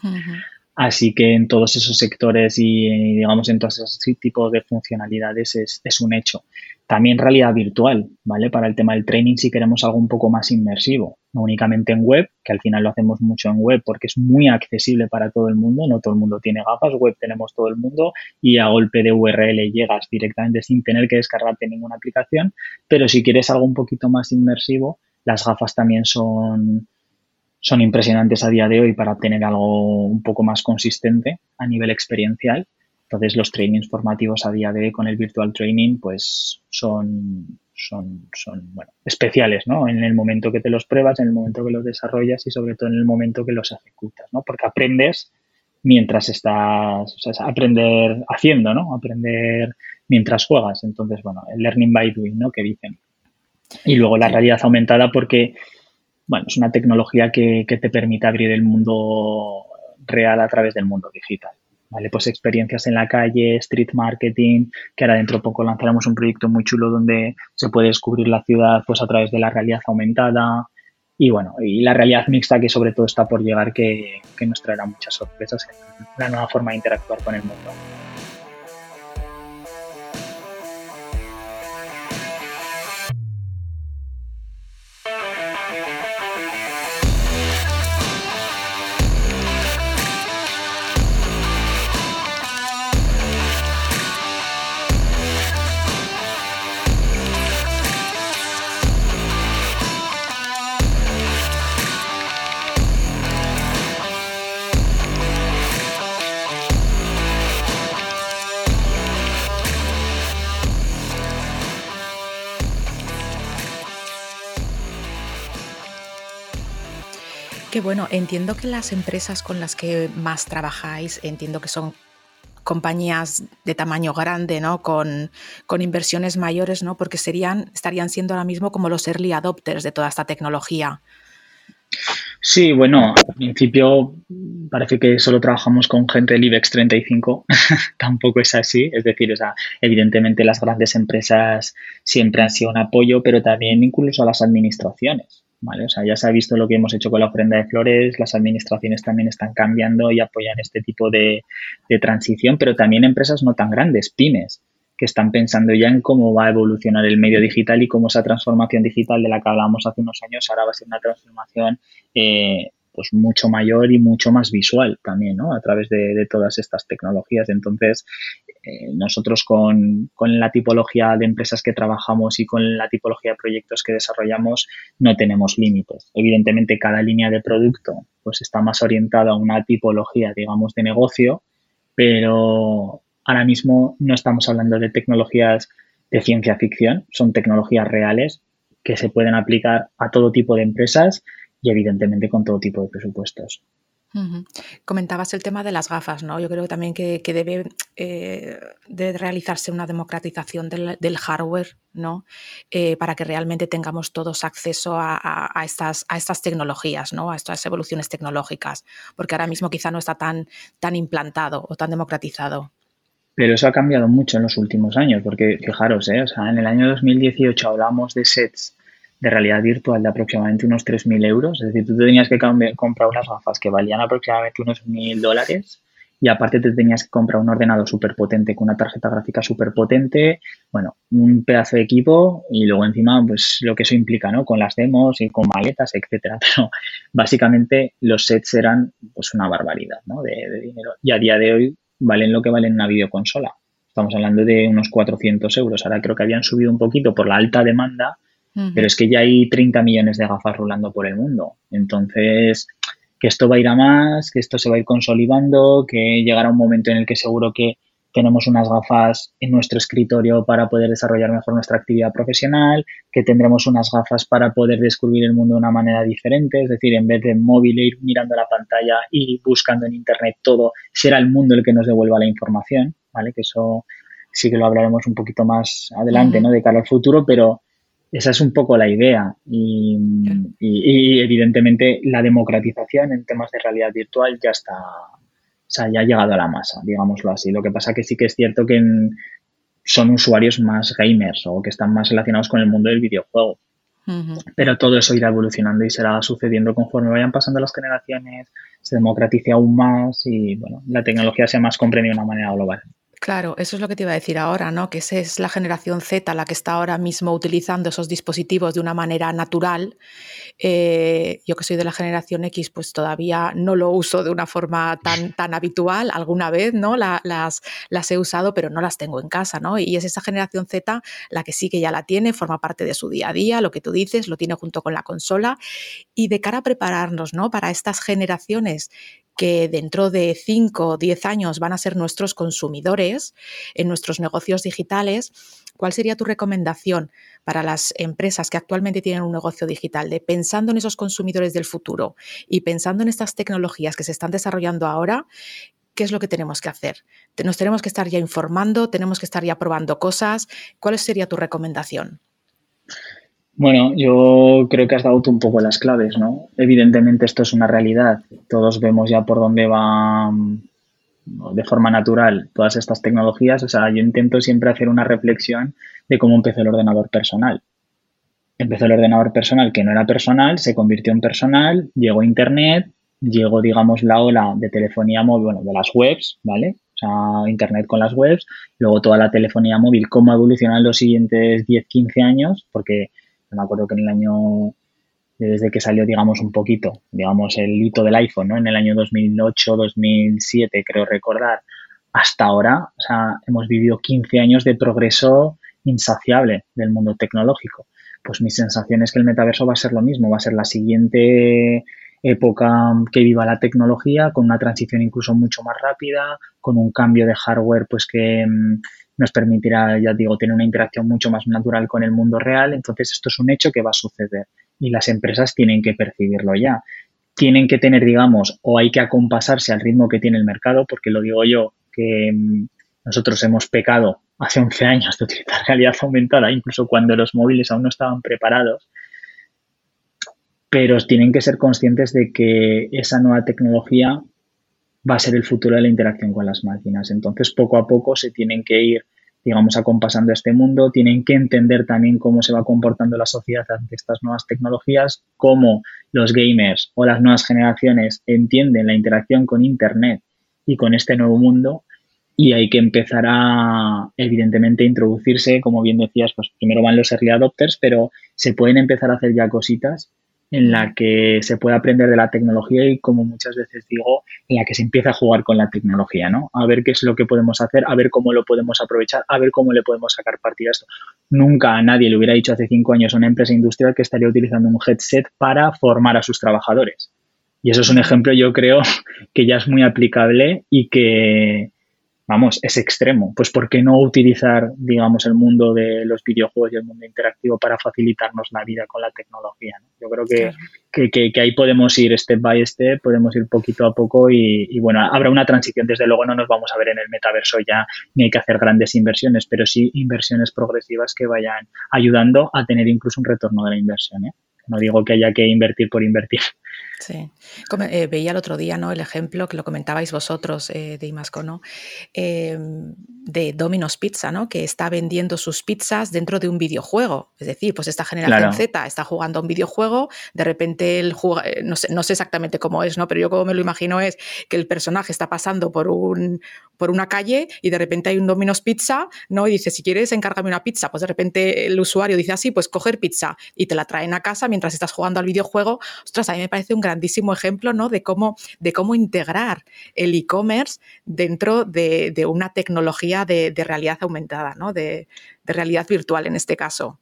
Así que en todos esos sectores y, digamos, en todos esos tipos de funcionalidades es, un hecho. También realidad virtual, ¿vale? Para el tema del training si queremos algo un poco más inmersivo, no únicamente en web, que al final lo hacemos mucho en web porque es muy accesible para todo el mundo, no todo el mundo tiene gafas, web tenemos todo el mundo y a golpe de URL llegas directamente sin tener que descargarte ninguna aplicación, pero si quieres algo un poquito más inmersivo, las gafas también son son impresionantes a día de hoy para obtener algo un poco más consistente a nivel experiencial. Entonces los trainings formativos a día de hoy con el virtual training pues son, son, son bueno, especiales, ¿no? En el momento que te los pruebas, en el momento que los desarrollas y sobre todo en el momento que los ejecutas, ¿no? Porque aprendes mientras estás, o sea, aprender haciendo, ¿no? Aprender mientras juegas. Entonces, bueno, el learning by doing, ¿no? Que dicen. Y luego la realidad aumentada porque bueno, es una tecnología que, te permite abrir el mundo real a través del mundo digital. ¿Vale? Pues experiencias en la calle, street marketing, que ahora dentro de poco lanzaremos un proyecto muy chulo donde se puede descubrir la ciudad pues a través de la realidad aumentada y bueno, y la realidad mixta que sobre todo está por llegar que, que nos traerá muchas sorpresas, la nueva forma de interactuar con el mundo. Bueno, entiendo que las empresas con las que más trabajáis, entiendo que son compañías de tamaño grande, ¿no? Con, inversiones mayores, ¿no? Porque serían, estarían siendo ahora mismo como los early adopters de toda esta tecnología. Sí, bueno, al principio parece que solo trabajamos con gente del IBEX 35, *laughs* tampoco es así, es decir, o sea, evidentemente las grandes empresas siempre han sido un apoyo, pero también incluso a las administraciones. ¿Vale? O sea, ya se ha visto lo que hemos hecho con la ofrenda de flores, las administraciones también están cambiando y apoyan este tipo de, transición, pero también empresas no tan grandes, pymes, que están pensando ya en cómo va a evolucionar el medio digital y cómo esa transformación digital de la que hablábamos hace unos años ahora va a ser una transformación eh, pues mucho mayor y mucho más visual también, ¿no? A través de, todas estas tecnologías. Entonces, eh, nosotros con, la tipología de empresas que trabajamos y con la tipología de proyectos que desarrollamos no tenemos límites. Evidentemente, cada línea de producto pues está más orientada a una tipología, digamos, de negocio, pero ahora mismo no estamos hablando de tecnologías de ciencia ficción, son tecnologías reales que se pueden aplicar a todo tipo de empresas y evidentemente con todo tipo de presupuestos. Comentabas el tema de las gafas, ¿no? Yo creo también que, debe, eh, realizarse una democratización del, hardware, ¿no? Eh, para que realmente tengamos todos acceso a, estas, tecnologías, ¿no? A estas evoluciones tecnológicas, porque ahora mismo quizá no está tan, implantado o tan democratizado. Pero eso ha cambiado mucho en los últimos años, porque fijaros, ¿eh? en el año 2018 hablamos de sets de realidad virtual de aproximadamente unos 3.000 euros. Es decir, tú tenías que comprar unas gafas que valían aproximadamente unos 1.000 dólares y aparte te tenías que comprar un ordenador súper potente con una tarjeta gráfica súper potente, bueno, un pedazo de equipo y luego encima pues lo que eso implica, ¿no? Con las demos y con maletas, etcétera. *laughs* Pero básicamente los sets eran pues una barbaridad, ¿no? De, de dinero. Y a día de hoy valen lo que valen una videoconsola. Estamos hablando de unos 400 euros. Ahora creo que habían subido un poquito por la alta demanda pero es que ya hay 30 millones de gafas rulando por el mundo. Entonces, que esto va a ir a más, que esto se va a ir consolidando, que llegará un momento en el que seguro que tenemos unas gafas en nuestro escritorio para poder desarrollar mejor nuestra actividad profesional, que tendremos unas gafas para poder descubrir el mundo de una manera diferente, es decir, en vez de móvil ir mirando la pantalla y buscando en Internet todo, será el mundo el que nos devuelva la información, ¿vale? Que eso sí que lo hablaremos un poquito más adelante, ¿no? De cara al futuro, pero esa es un poco la idea y, evidentemente la democratización en temas de realidad virtual ya está, o sea, ya ha llegado a la masa, digámoslo así. Lo que pasa que sí que es cierto que son usuarios más gamers o que están más relacionados con el mundo del videojuego. Pero todo eso irá evolucionando y será sucediendo conforme vayan pasando las generaciones, se democratice aún más y bueno, la tecnología sea más comprendida de una manera global. Claro, eso es lo que te iba a decir ahora, ¿no? Que esa es la generación Z la que está ahora mismo utilizando esos dispositivos de una manera natural. Eh, yo que soy de la generación X, pues todavía no lo uso de una forma tan, tan habitual. Alguna vez, ¿no? las, las he usado, pero no las tengo en casa, ¿no? Y es esa generación Z la que sí que ya la tiene, forma parte de su día a día, lo que tú dices, lo tiene junto con la consola. Y de cara a prepararnos, ¿no? Para estas generaciones que dentro de 5 o 10 años van a ser nuestros consumidores en nuestros negocios digitales, ¿cuál sería tu recomendación para las empresas que actualmente tienen un negocio digital de pensando en esos consumidores del futuro y pensando en estas tecnologías que se están desarrollando ahora? ¿Qué es lo que tenemos que hacer? ¿Nos tenemos que estar ya informando? ¿Tenemos que estar ya probando cosas? ¿Cuál sería tu recomendación? Bueno, yo creo que has dado tú un poco las claves, ¿no? Evidentemente esto es una realidad. Todos vemos ya por dónde van de forma natural todas estas tecnologías. O sea, yo intento siempre hacer una reflexión de cómo empezó el ordenador personal. Empezó el ordenador personal que no era personal, se convirtió en personal, llegó Internet, llegó, digamos, la ola de telefonía móvil, bueno, de las webs, ¿vale? O sea, Internet con las webs, luego toda la telefonía móvil, cómo evolucionado en los siguientes 10, 15 años, porque me acuerdo que en el año, desde que salió, digamos, un poquito, digamos, el hito del iPhone, ¿no? En el año 2008, 2007, creo recordar, hasta ahora, o sea, hemos vivido 15 años de progreso insaciable del mundo tecnológico. Pues mi sensación es que el metaverso va a ser lo mismo, va a ser la siguiente época que viva la tecnología, con una transición incluso mucho más rápida, con un cambio de hardware pues que nos permitirá, ya digo, tener una interacción mucho más natural con el mundo real. Entonces, esto es un hecho que va a suceder y las empresas tienen que percibirlo ya. Tienen que tener, digamos, o hay que acompasarse al ritmo que tiene el mercado, porque lo digo yo, que mm, nosotros hemos pecado hace 11 años de utilizar realidad aumentada, incluso cuando los móviles aún no estaban preparados, pero tienen que ser conscientes de que esa nueva tecnología va a ser el futuro de la interacción con las máquinas. Entonces, poco a poco se tienen que ir, digamos, acompasando este mundo, tienen que entender también cómo se va comportando la sociedad ante estas nuevas tecnologías, cómo los gamers o las nuevas generaciones entienden la interacción con Internet y con este nuevo mundo. Y hay que empezar a, evidentemente, introducirse, como bien decías, pues primero van los early adopters, pero se pueden empezar a hacer ya cositas en la que se puede aprender de la tecnología y, como muchas veces digo, en la que se empieza a jugar con la tecnología, ¿no? A ver qué es lo que podemos hacer, a ver cómo lo podemos aprovechar, a ver cómo le podemos sacar partido a esto. Nunca a nadie le hubiera dicho hace cinco años a una empresa industrial que estaría utilizando un headset para formar a sus trabajadores. Y eso es un ejemplo, yo creo, *laughs* que ya es muy aplicable y que, vamos, es extremo. Pues ¿por qué no utilizar, digamos, el mundo de los videojuegos y el mundo interactivo para facilitarnos la vida con la tecnología? Yo creo que, que, ahí podemos ir step by step, podemos ir poquito a poco y, y, bueno, habrá una transición. Desde luego no nos vamos a ver en el metaverso ya ni hay que hacer grandes inversiones, pero sí inversiones progresivas que vayan ayudando a tener incluso un retorno de la inversión. ¿eh? No digo que haya que invertir por invertir. Sí, eh, veía el otro día ¿no? el ejemplo que lo comentabais vosotros eh, de Imasco, ¿no? Em, de Domino's Pizza, ¿no? que está vendiendo sus pizzas dentro de un videojuego. Es decir, pues esta generación Z está jugando a un videojuego, de repente el eh, no, sé, no sé exactamente cómo es, ¿no? pero yo como me lo imagino es que el personaje está pasando por, un, por una calle y de repente hay un Domino's Pizza ¿no? y dice, si quieres, encárgame una pizza. Pues de repente el usuario dice así, pues coger pizza y te la traen a casa mientras estás jugando al videojuego. Ostras, a mí me parece un grandísimo ejemplo ¿no? de, cómo, de cómo integrar el e-commerce dentro de, una tecnología de, realidad aumentada, ¿no? de, realidad virtual en este caso.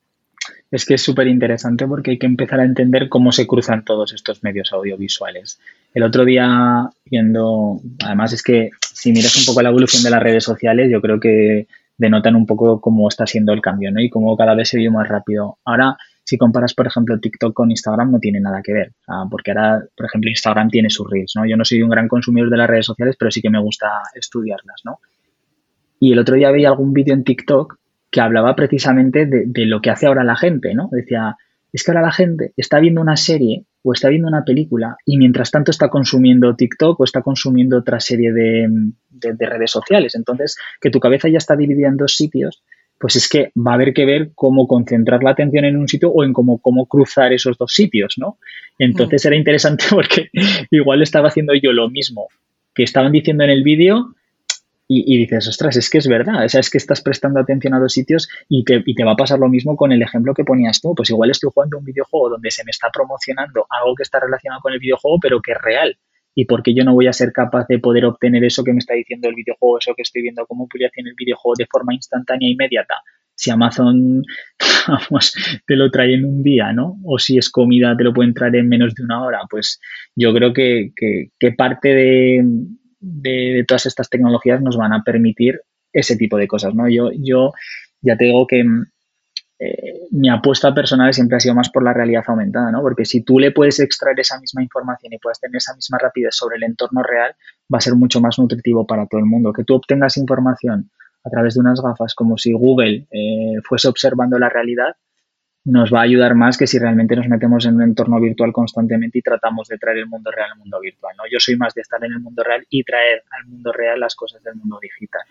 es que es súper interesante porque hay que empezar a entender cómo se cruzan todos estos medios audiovisuales. El otro día, viendo, además es que si miras un poco la evolución de las redes sociales, yo creo que denotan un poco cómo está siendo el cambio, ¿no? Y cómo cada vez se vive más rápido. Ahora, si comparas, por ejemplo, TikTok con Instagram, no tiene nada que ver. porque ahora, por ejemplo, Instagram tiene sus reels, ¿no? Yo no soy un gran consumidor de las redes sociales, pero sí que me gusta estudiarlas, ¿no? Y el otro día veía algún vídeo en TikTok que hablaba precisamente de, de, lo que hace ahora la gente, ¿no? Decía, es que ahora la gente está viendo una serie o está viendo una película y mientras tanto está consumiendo TikTok o está consumiendo otra serie de, de redes sociales. Entonces, que tu cabeza ya está dividida en dos sitios pues es que va a haber que ver cómo concentrar la atención en un sitio o en cómo, cómo cruzar esos dos sitios, ¿no? Entonces mm. era interesante *laughs* porque igual estaba haciendo yo lo mismo que estaban diciendo en el vídeo y, dices, ostras, es que es verdad, o sea, es que estás prestando atención a dos sitios y te, y te va a pasar lo mismo con el ejemplo que ponías tú. Pues igual estoy jugando un videojuego donde se me está promocionando algo que está relacionado con el videojuego, pero que es real y por qué yo no voy a ser capaz de poder obtener eso que me está diciendo el videojuego, eso que estoy viendo como publicación el videojuego de forma instantánea e inmediata. Si Amazon *laughs* te lo trae en un día, ¿no? O si es comida, te lo pueden traer en menos de una hora. Pues yo creo que, parte de, de, todas estas tecnologías nos van a permitir ese tipo de cosas, ¿no? Yo, yo ya te digo que eh, mi apuesta personal siempre ha sido más por la realidad aumentada, ¿no? Porque si tú le puedes extraer esa misma información y puedes tener esa misma rapidez sobre el entorno real, va a ser mucho más nutritivo para todo el mundo. Que tú obtengas información a través de unas gafas como si Google eh, fuese observando la realidad, nos va a ayudar más que si realmente nos metemos en un entorno virtual constantemente y tratamos de traer el mundo real al mundo virtual. ¿no? Yo soy más de estar en el mundo real y traer al mundo real las cosas del mundo digital.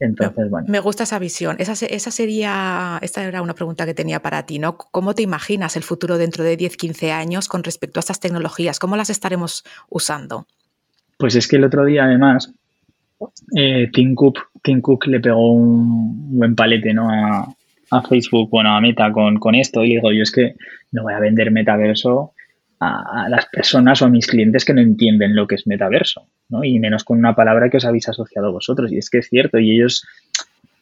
Entonces, bueno. Me gusta esa visión. Esa, esa, sería, esta era una pregunta que tenía para ti, ¿no? ¿Cómo te imaginas el futuro dentro de 10, 15 años con respecto a estas tecnologías? ¿Cómo las estaremos usando? Pues es que el otro día, además, eh, Tim, Cook, Tim Cook le pegó un buen palete ¿no? a, a Facebook, bueno, a Meta con, con esto y digo, yo es que no voy a vender metaverso a, las personas o a mis clientes que no entienden lo que es metaverso, ¿no? Y menos con una palabra que os habéis asociado vosotros. Y es que es cierto, y ellos,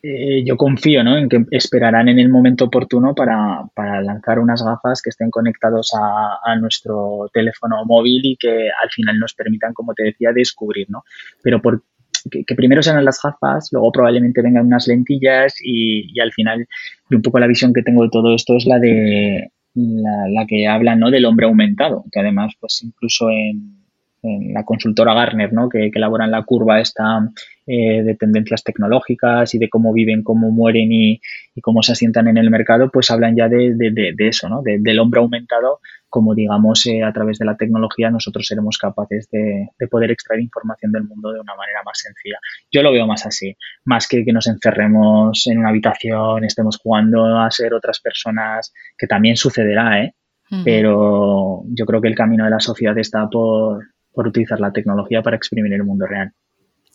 eh, yo confío, ¿no? En que esperarán en el momento oportuno para, para lanzar unas gafas que estén conectados a, a, nuestro teléfono móvil y que al final nos permitan, como te decía, descubrir, ¿no? Pero por, que, primero sean las gafas, luego probablemente vengan unas lentillas y, y, al final, un poco la visión que tengo de todo esto es la de la, que habla ¿no? del hombre aumentado, que además, pues incluso en, la consultora Gartner, ¿no? que, que elaboran la curva esta eh, de tendencias tecnológicas y de cómo viven, cómo mueren y, cómo se asientan en el mercado, pues hablan ya de, de, eso, ¿no? del hombre aumentado como digamos eh, a través de la tecnología nosotros seremos capaces de, poder extraer información del mundo de una manera más sencilla. Yo lo veo más así, más que que nos encerremos en una habitación, estemos jugando a ser otras personas, que también sucederá, ¿eh? Pero yo creo que el camino de la sociedad está por, por utilizar la tecnología para exprimir el mundo real.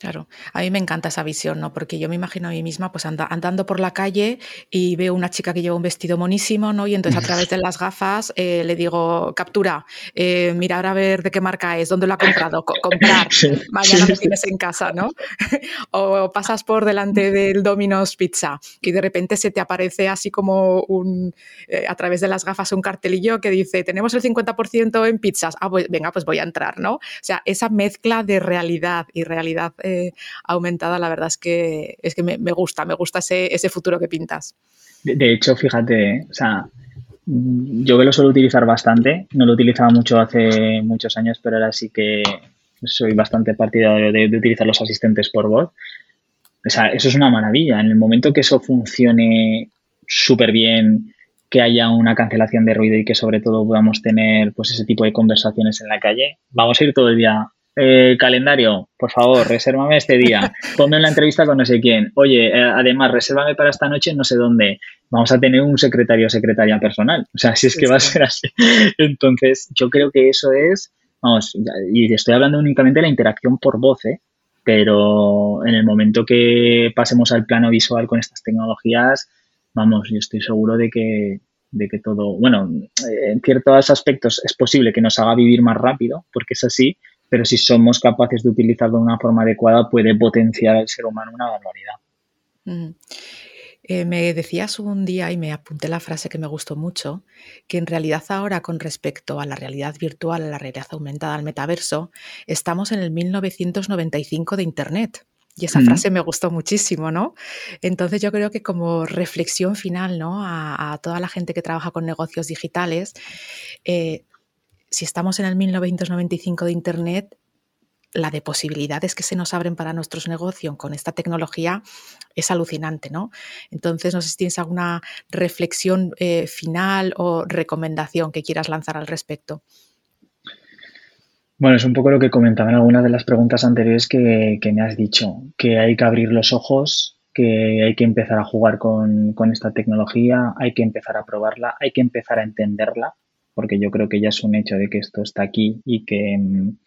Claro, a mí me encanta esa visión, ¿no? Porque yo me imagino a mí misma pues andando por la calle y veo una chica que lleva un vestido monísimo, ¿no? Y entonces a través de las gafas eh, le digo, captura, eh, mirar a ver de qué marca es, dónde lo ha comprado, comprar, mañana lo tienes en casa, ¿no? *laughs* o pasas por delante del Domino's Pizza y de repente se te aparece así como un, eh, a través de las gafas un cartelillo que dice, tenemos el 50% en pizzas, ah, pues venga, pues voy a entrar, ¿no? O sea, esa mezcla de realidad y realidad aumentada, la verdad es que, es que me, gusta, me gusta ese, ese, futuro que pintas. De, hecho, fíjate, o sea, yo que lo suelo utilizar bastante, no lo utilizaba mucho hace muchos años, pero ahora sí que soy bastante partidario de, utilizar los asistentes por voz. O sea, eso es una maravilla. En el momento que eso funcione súper bien, que haya una cancelación de ruido y que sobre todo podamos tener pues ese tipo de conversaciones en la calle, vamos a ir todo el día eh, calendario, por favor, resérvame este día. *laughs* Ponme la entrevista con no sé quién. Oye, eh, además, resérvame para esta noche no sé dónde. Vamos a tener un secretario o secretaria personal. O sea, si es que va a ser así. *laughs* Entonces, yo creo que eso es, vamos, y estoy hablando únicamente de la interacción por voz, ¿eh? pero en el momento que pasemos al plano visual con estas tecnologías, vamos, yo estoy seguro de que, de que todo, bueno, en ciertos aspectos es posible que nos haga vivir más rápido, porque es así, pero si somos capaces de utilizarlo de una forma adecuada puede potenciar al ser humano una barbaridad. Eh, me decías un día y me apunté la frase que me gustó mucho, que en realidad ahora con respecto a la realidad virtual, a la realidad aumentada, al metaverso, estamos en el 1995 de Internet. Y esa frase me gustó muchísimo, ¿no? Entonces yo creo que como reflexión final, ¿no? A, toda la gente que trabaja con negocios digitales, eh, si estamos en el 1995 de Internet, la de posibilidades que se nos abren para nuestros negocios con esta tecnología es alucinante, ¿no? Entonces, no sé si tienes alguna reflexión eh, final o recomendación que quieras lanzar al respecto. Bueno, es un poco lo que comentaba en algunas de las preguntas anteriores que, me has dicho, que hay que abrir los ojos, que hay que empezar a jugar con, con esta tecnología, hay que empezar a probarla, hay que empezar a entenderla, porque yo creo que ya es un hecho de que esto está aquí y que mm,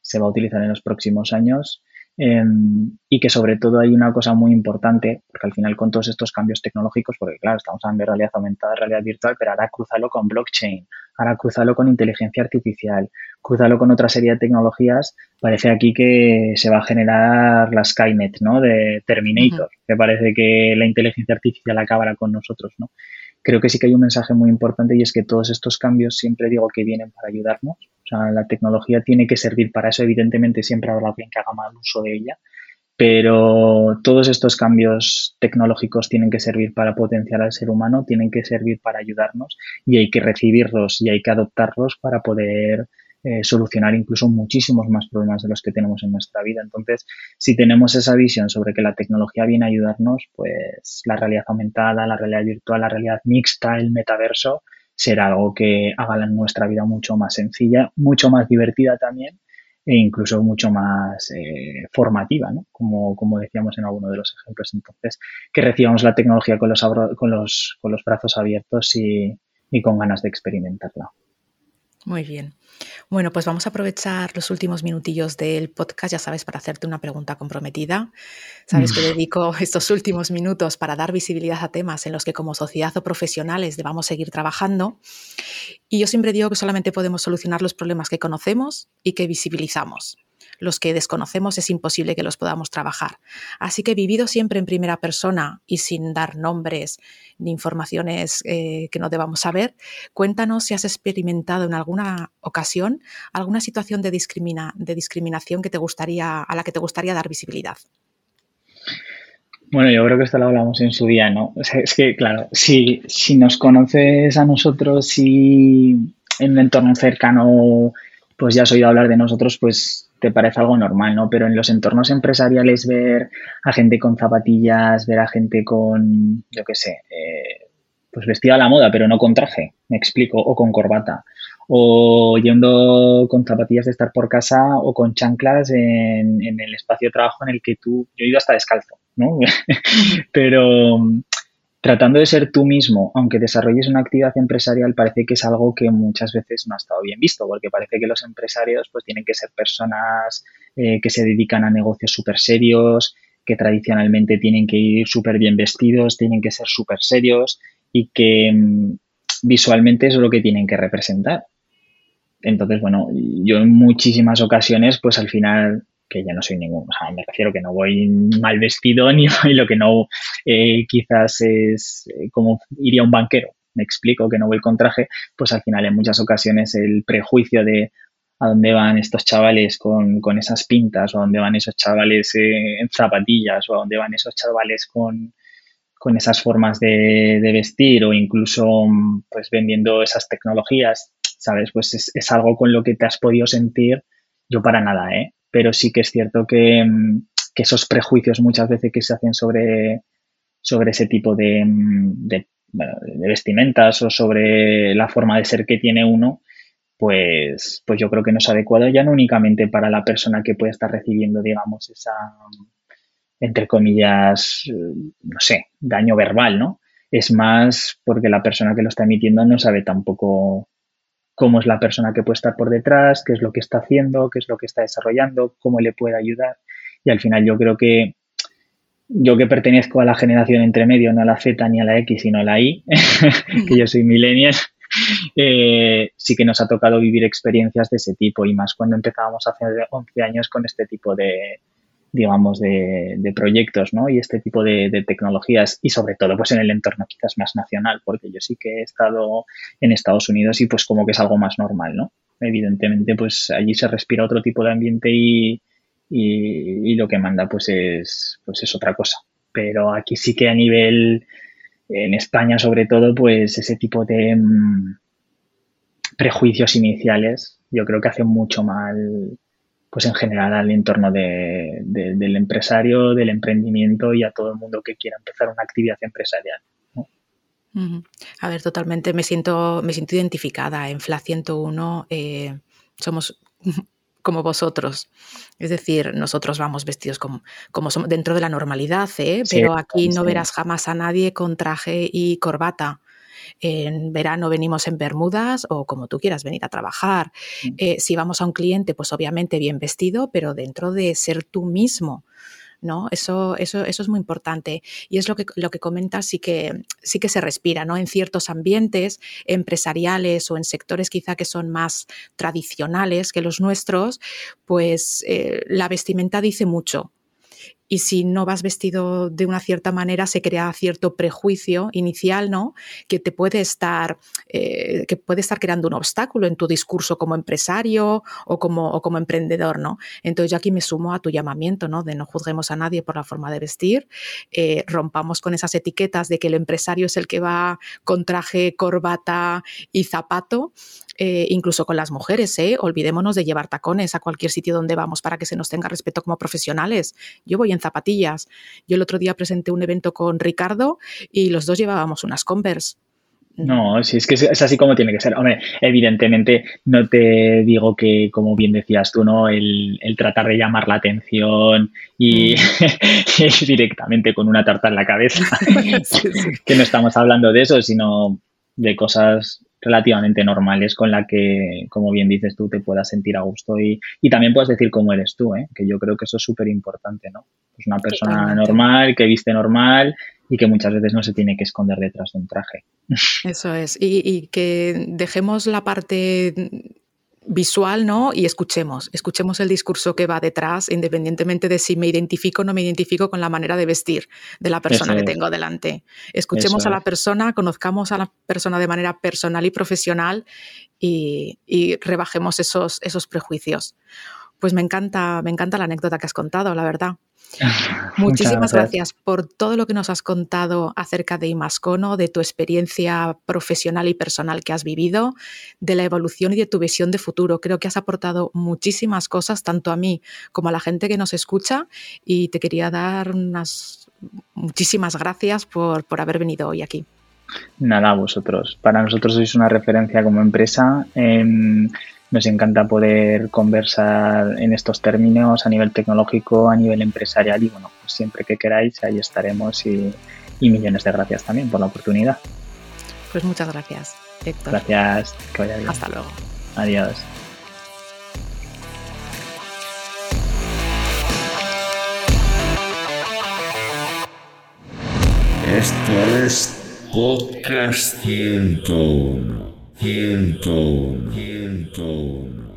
se va a utilizar en los próximos años. Em, y que sobre todo hay una cosa muy importante, porque al final con todos estos cambios tecnológicos, porque claro, estamos hablando de realidad aumentada, realidad virtual, pero ahora cruzarlo con blockchain, ahora cruzarlo con inteligencia artificial, cruzarlo con otra serie de tecnologías, parece aquí que se va a generar la Skynet, ¿no? De Terminator, que parece que la inteligencia artificial acabará con nosotros, ¿no? Creo que sí que hay un mensaje muy importante y es que todos estos cambios siempre digo que vienen para ayudarnos. O sea, la tecnología tiene que servir para eso. Evidentemente siempre habrá alguien que haga mal uso de ella, pero todos estos cambios tecnológicos tienen que servir para potenciar al ser humano, tienen que servir para ayudarnos y hay que recibirlos y hay que adoptarlos para poder eh, solucionar incluso muchísimos más problemas de los que tenemos en nuestra vida. Entonces, si tenemos esa visión sobre que la tecnología viene a ayudarnos, pues la realidad aumentada, la realidad virtual, la realidad mixta, el metaverso, será algo que haga nuestra vida mucho más sencilla, mucho más divertida también e incluso mucho más eh, formativa, ¿no? como, como decíamos en alguno de los ejemplos. Entonces, que recibamos la tecnología con los, con los, con los brazos abiertos y, y con ganas de experimentarla. Muy bien. Bueno, pues vamos a aprovechar los últimos minutillos del podcast, ya sabes, para hacerte una pregunta comprometida. Sabes que mm. dedico *laughs* estos últimos minutos para dar visibilidad a temas en los que como sociedad o profesionales debamos seguir trabajando. Y yo siempre digo que solamente podemos solucionar los problemas que conocemos y que visibilizamos los que desconocemos es imposible que los podamos trabajar. Así que vivido siempre en primera persona y sin dar nombres ni informaciones eh, que no debamos saber, cuéntanos si has experimentado en alguna ocasión alguna situación de, discriminación que te gustaría, a la que te gustaría dar visibilidad. Bueno, yo creo que esto lo hablamos en su día, ¿no? es que, claro, si, si nos conoces a nosotros, si en un entorno cercano, pues ya has oído hablar de nosotros, pues te parece algo normal, ¿no? Pero en los entornos empresariales ver a gente con zapatillas, ver a gente con, yo qué sé, eh, pues vestida a la moda, pero no con traje, me explico, o con corbata, o yendo con zapatillas de estar por casa o con chanclas en, en el espacio de trabajo en el que tú, yo he ido hasta descalzo, ¿no? *laughs* pero tratando de ser tú mismo, aunque desarrolles una actividad empresarial, parece que es algo que muchas veces no ha estado bien visto, porque parece que los empresarios pues tienen que ser personas eh, que se dedican a negocios súper serios, que tradicionalmente tienen que ir súper bien vestidos, tienen que ser súper serios y que mm, visualmente es lo que tienen que representar. Entonces, bueno, yo en muchísimas ocasiones, pues al final que ya no soy ningún, o sea, me refiero que no voy mal vestido ni *laughs* lo que no eh, quizás es eh, como iría un banquero, me explico que no voy con traje, pues al final en muchas ocasiones el prejuicio de a dónde van estos chavales con, esas pintas o a dónde van esos chavales eh, en zapatillas o a dónde van esos chavales con, con esas formas de, vestir o incluso pues vendiendo esas tecnologías, ¿sabes? Pues es, es, algo con lo que te has podido sentir, yo para nada, ¿eh? Pero sí que es cierto que, mm, esos prejuicios muchas veces que se hacen sobre, sobre ese tipo de, mm, de, vestimentas o sobre la forma de ser que tiene uno, pues, pues yo creo que no es adecuado ya no únicamente para la persona que puede estar recibiendo, digamos, esa, entre comillas, no sé, daño verbal, ¿no? Es más porque la persona que lo está emitiendo no sabe tampoco cómo es la persona que puede estar por detrás, qué es lo que está haciendo, qué es lo que está desarrollando, cómo le puede ayudar. Y al final yo creo que yo que pertenezco a la generación entre medio, no a la Z ni a la X, sino a la Y, *laughs* que yo soy millennial, *laughs* eh, sí que nos ha tocado vivir experiencias de ese tipo y más cuando empezábamos hace 11 años con este tipo de, digamos, de, proyectos, ¿no? Y este tipo de, tecnologías y sobre todo, pues en el entorno quizás más nacional, porque yo sí que he estado en Estados Unidos y pues como que es algo más normal, ¿no? Evidentemente, pues allí se respira otro tipo de ambiente y, y, lo que manda pues es, pues es otra cosa. Pero aquí sí que a nivel, en España sobre todo, pues ese tipo de mm, prejuicios iniciales yo creo que hacen mucho mal pues en general al entorno del empresario, del emprendimiento y a todo el mundo que quiera empezar una actividad empresarial. A ver, totalmente me siento, me siento identificada. En FLA 101 eh, somos *laughs* como vosotros. Es decir, nosotros vamos vestidos como, como somos dentro de la normalidad, ¿eh? pero aquí no verás jamás a nadie con traje y corbata. En verano venimos en bermudas o como tú quieras venir a trabajar. Mm. Eh, si vamos a un cliente, pues obviamente bien vestido, pero dentro de ser tú mismo. ¿no? Eso, eso, eso es muy importante. Y es lo que, lo que comentas, sí que, sí que se respira, ¿no? En ciertos ambientes empresariales o en sectores quizá que son más tradicionales que los nuestros, pues eh, la vestimenta dice mucho y si no vas vestido de una cierta manera se crea cierto prejuicio inicial, ¿no? Que te puede estar, eh, que puede estar creando un obstáculo en tu discurso como empresario o como, emprendedor, ¿no? Entonces yo aquí me sumo a tu llamamiento, ¿no? De no juzguemos a nadie por la forma de vestir, eh, rompamos con esas etiquetas de que el empresario es el que va con traje, corbata y zapato, eh, incluso con las mujeres, ¿eh? Olvidémonos de llevar tacones a cualquier sitio donde vamos para que se nos tenga respeto como profesionales. Yo voy en zapatillas. Yo el otro día presenté un evento con Ricardo y los dos llevábamos unas Converse. No, sí, es que es así como tiene que ser. Hombre, evidentemente no te digo que, como bien decías tú, ¿no? El, tratar de llamar la atención y, mm. *laughs* directamente con una tarta en la cabeza. *laughs* que no estamos hablando de eso, sino de cosas relativamente normales con la que, como bien dices tú, te puedas sentir a gusto y, y también puedes decir cómo eres tú, ¿eh? que yo creo que eso es súper importante, ¿no? Pues una persona normal, que viste normal y que muchas veces no se tiene que esconder detrás de un traje. Eso es, y, y que dejemos la parte visual, ¿no? Y escuchemos, escuchemos el discurso que va detrás, independientemente de si me identifico o no me identifico con la manera de vestir de la persona que tengo delante. Escuchemos a la persona, conozcamos a la persona de manera personal y profesional y, y rebajemos esos, esos prejuicios. Pues me encanta, me encanta la anécdota que has contado, la verdad. *laughs* Muchísimas gracias por todo lo que nos has contado acerca de Imascono, de tu experiencia profesional y personal que has vivido, de la evolución y de tu visión de futuro. Creo que has aportado muchísimas cosas, tanto a mí como a la gente que nos escucha, y te quería dar unas muchísimas gracias por, por haber venido hoy aquí. Nada, a vosotros. Para nosotros sois una referencia como empresa. Nos encanta poder conversar en estos términos a nivel tecnológico, a nivel empresarial y bueno, pues siempre que queráis ahí estaremos y, millones de gracias también por la oportunidad. Pues muchas gracias, Héctor. Gracias, que vaya bien. Hasta luego. Adiós. Esto es Podcast 101. Hilltone. Hilltone.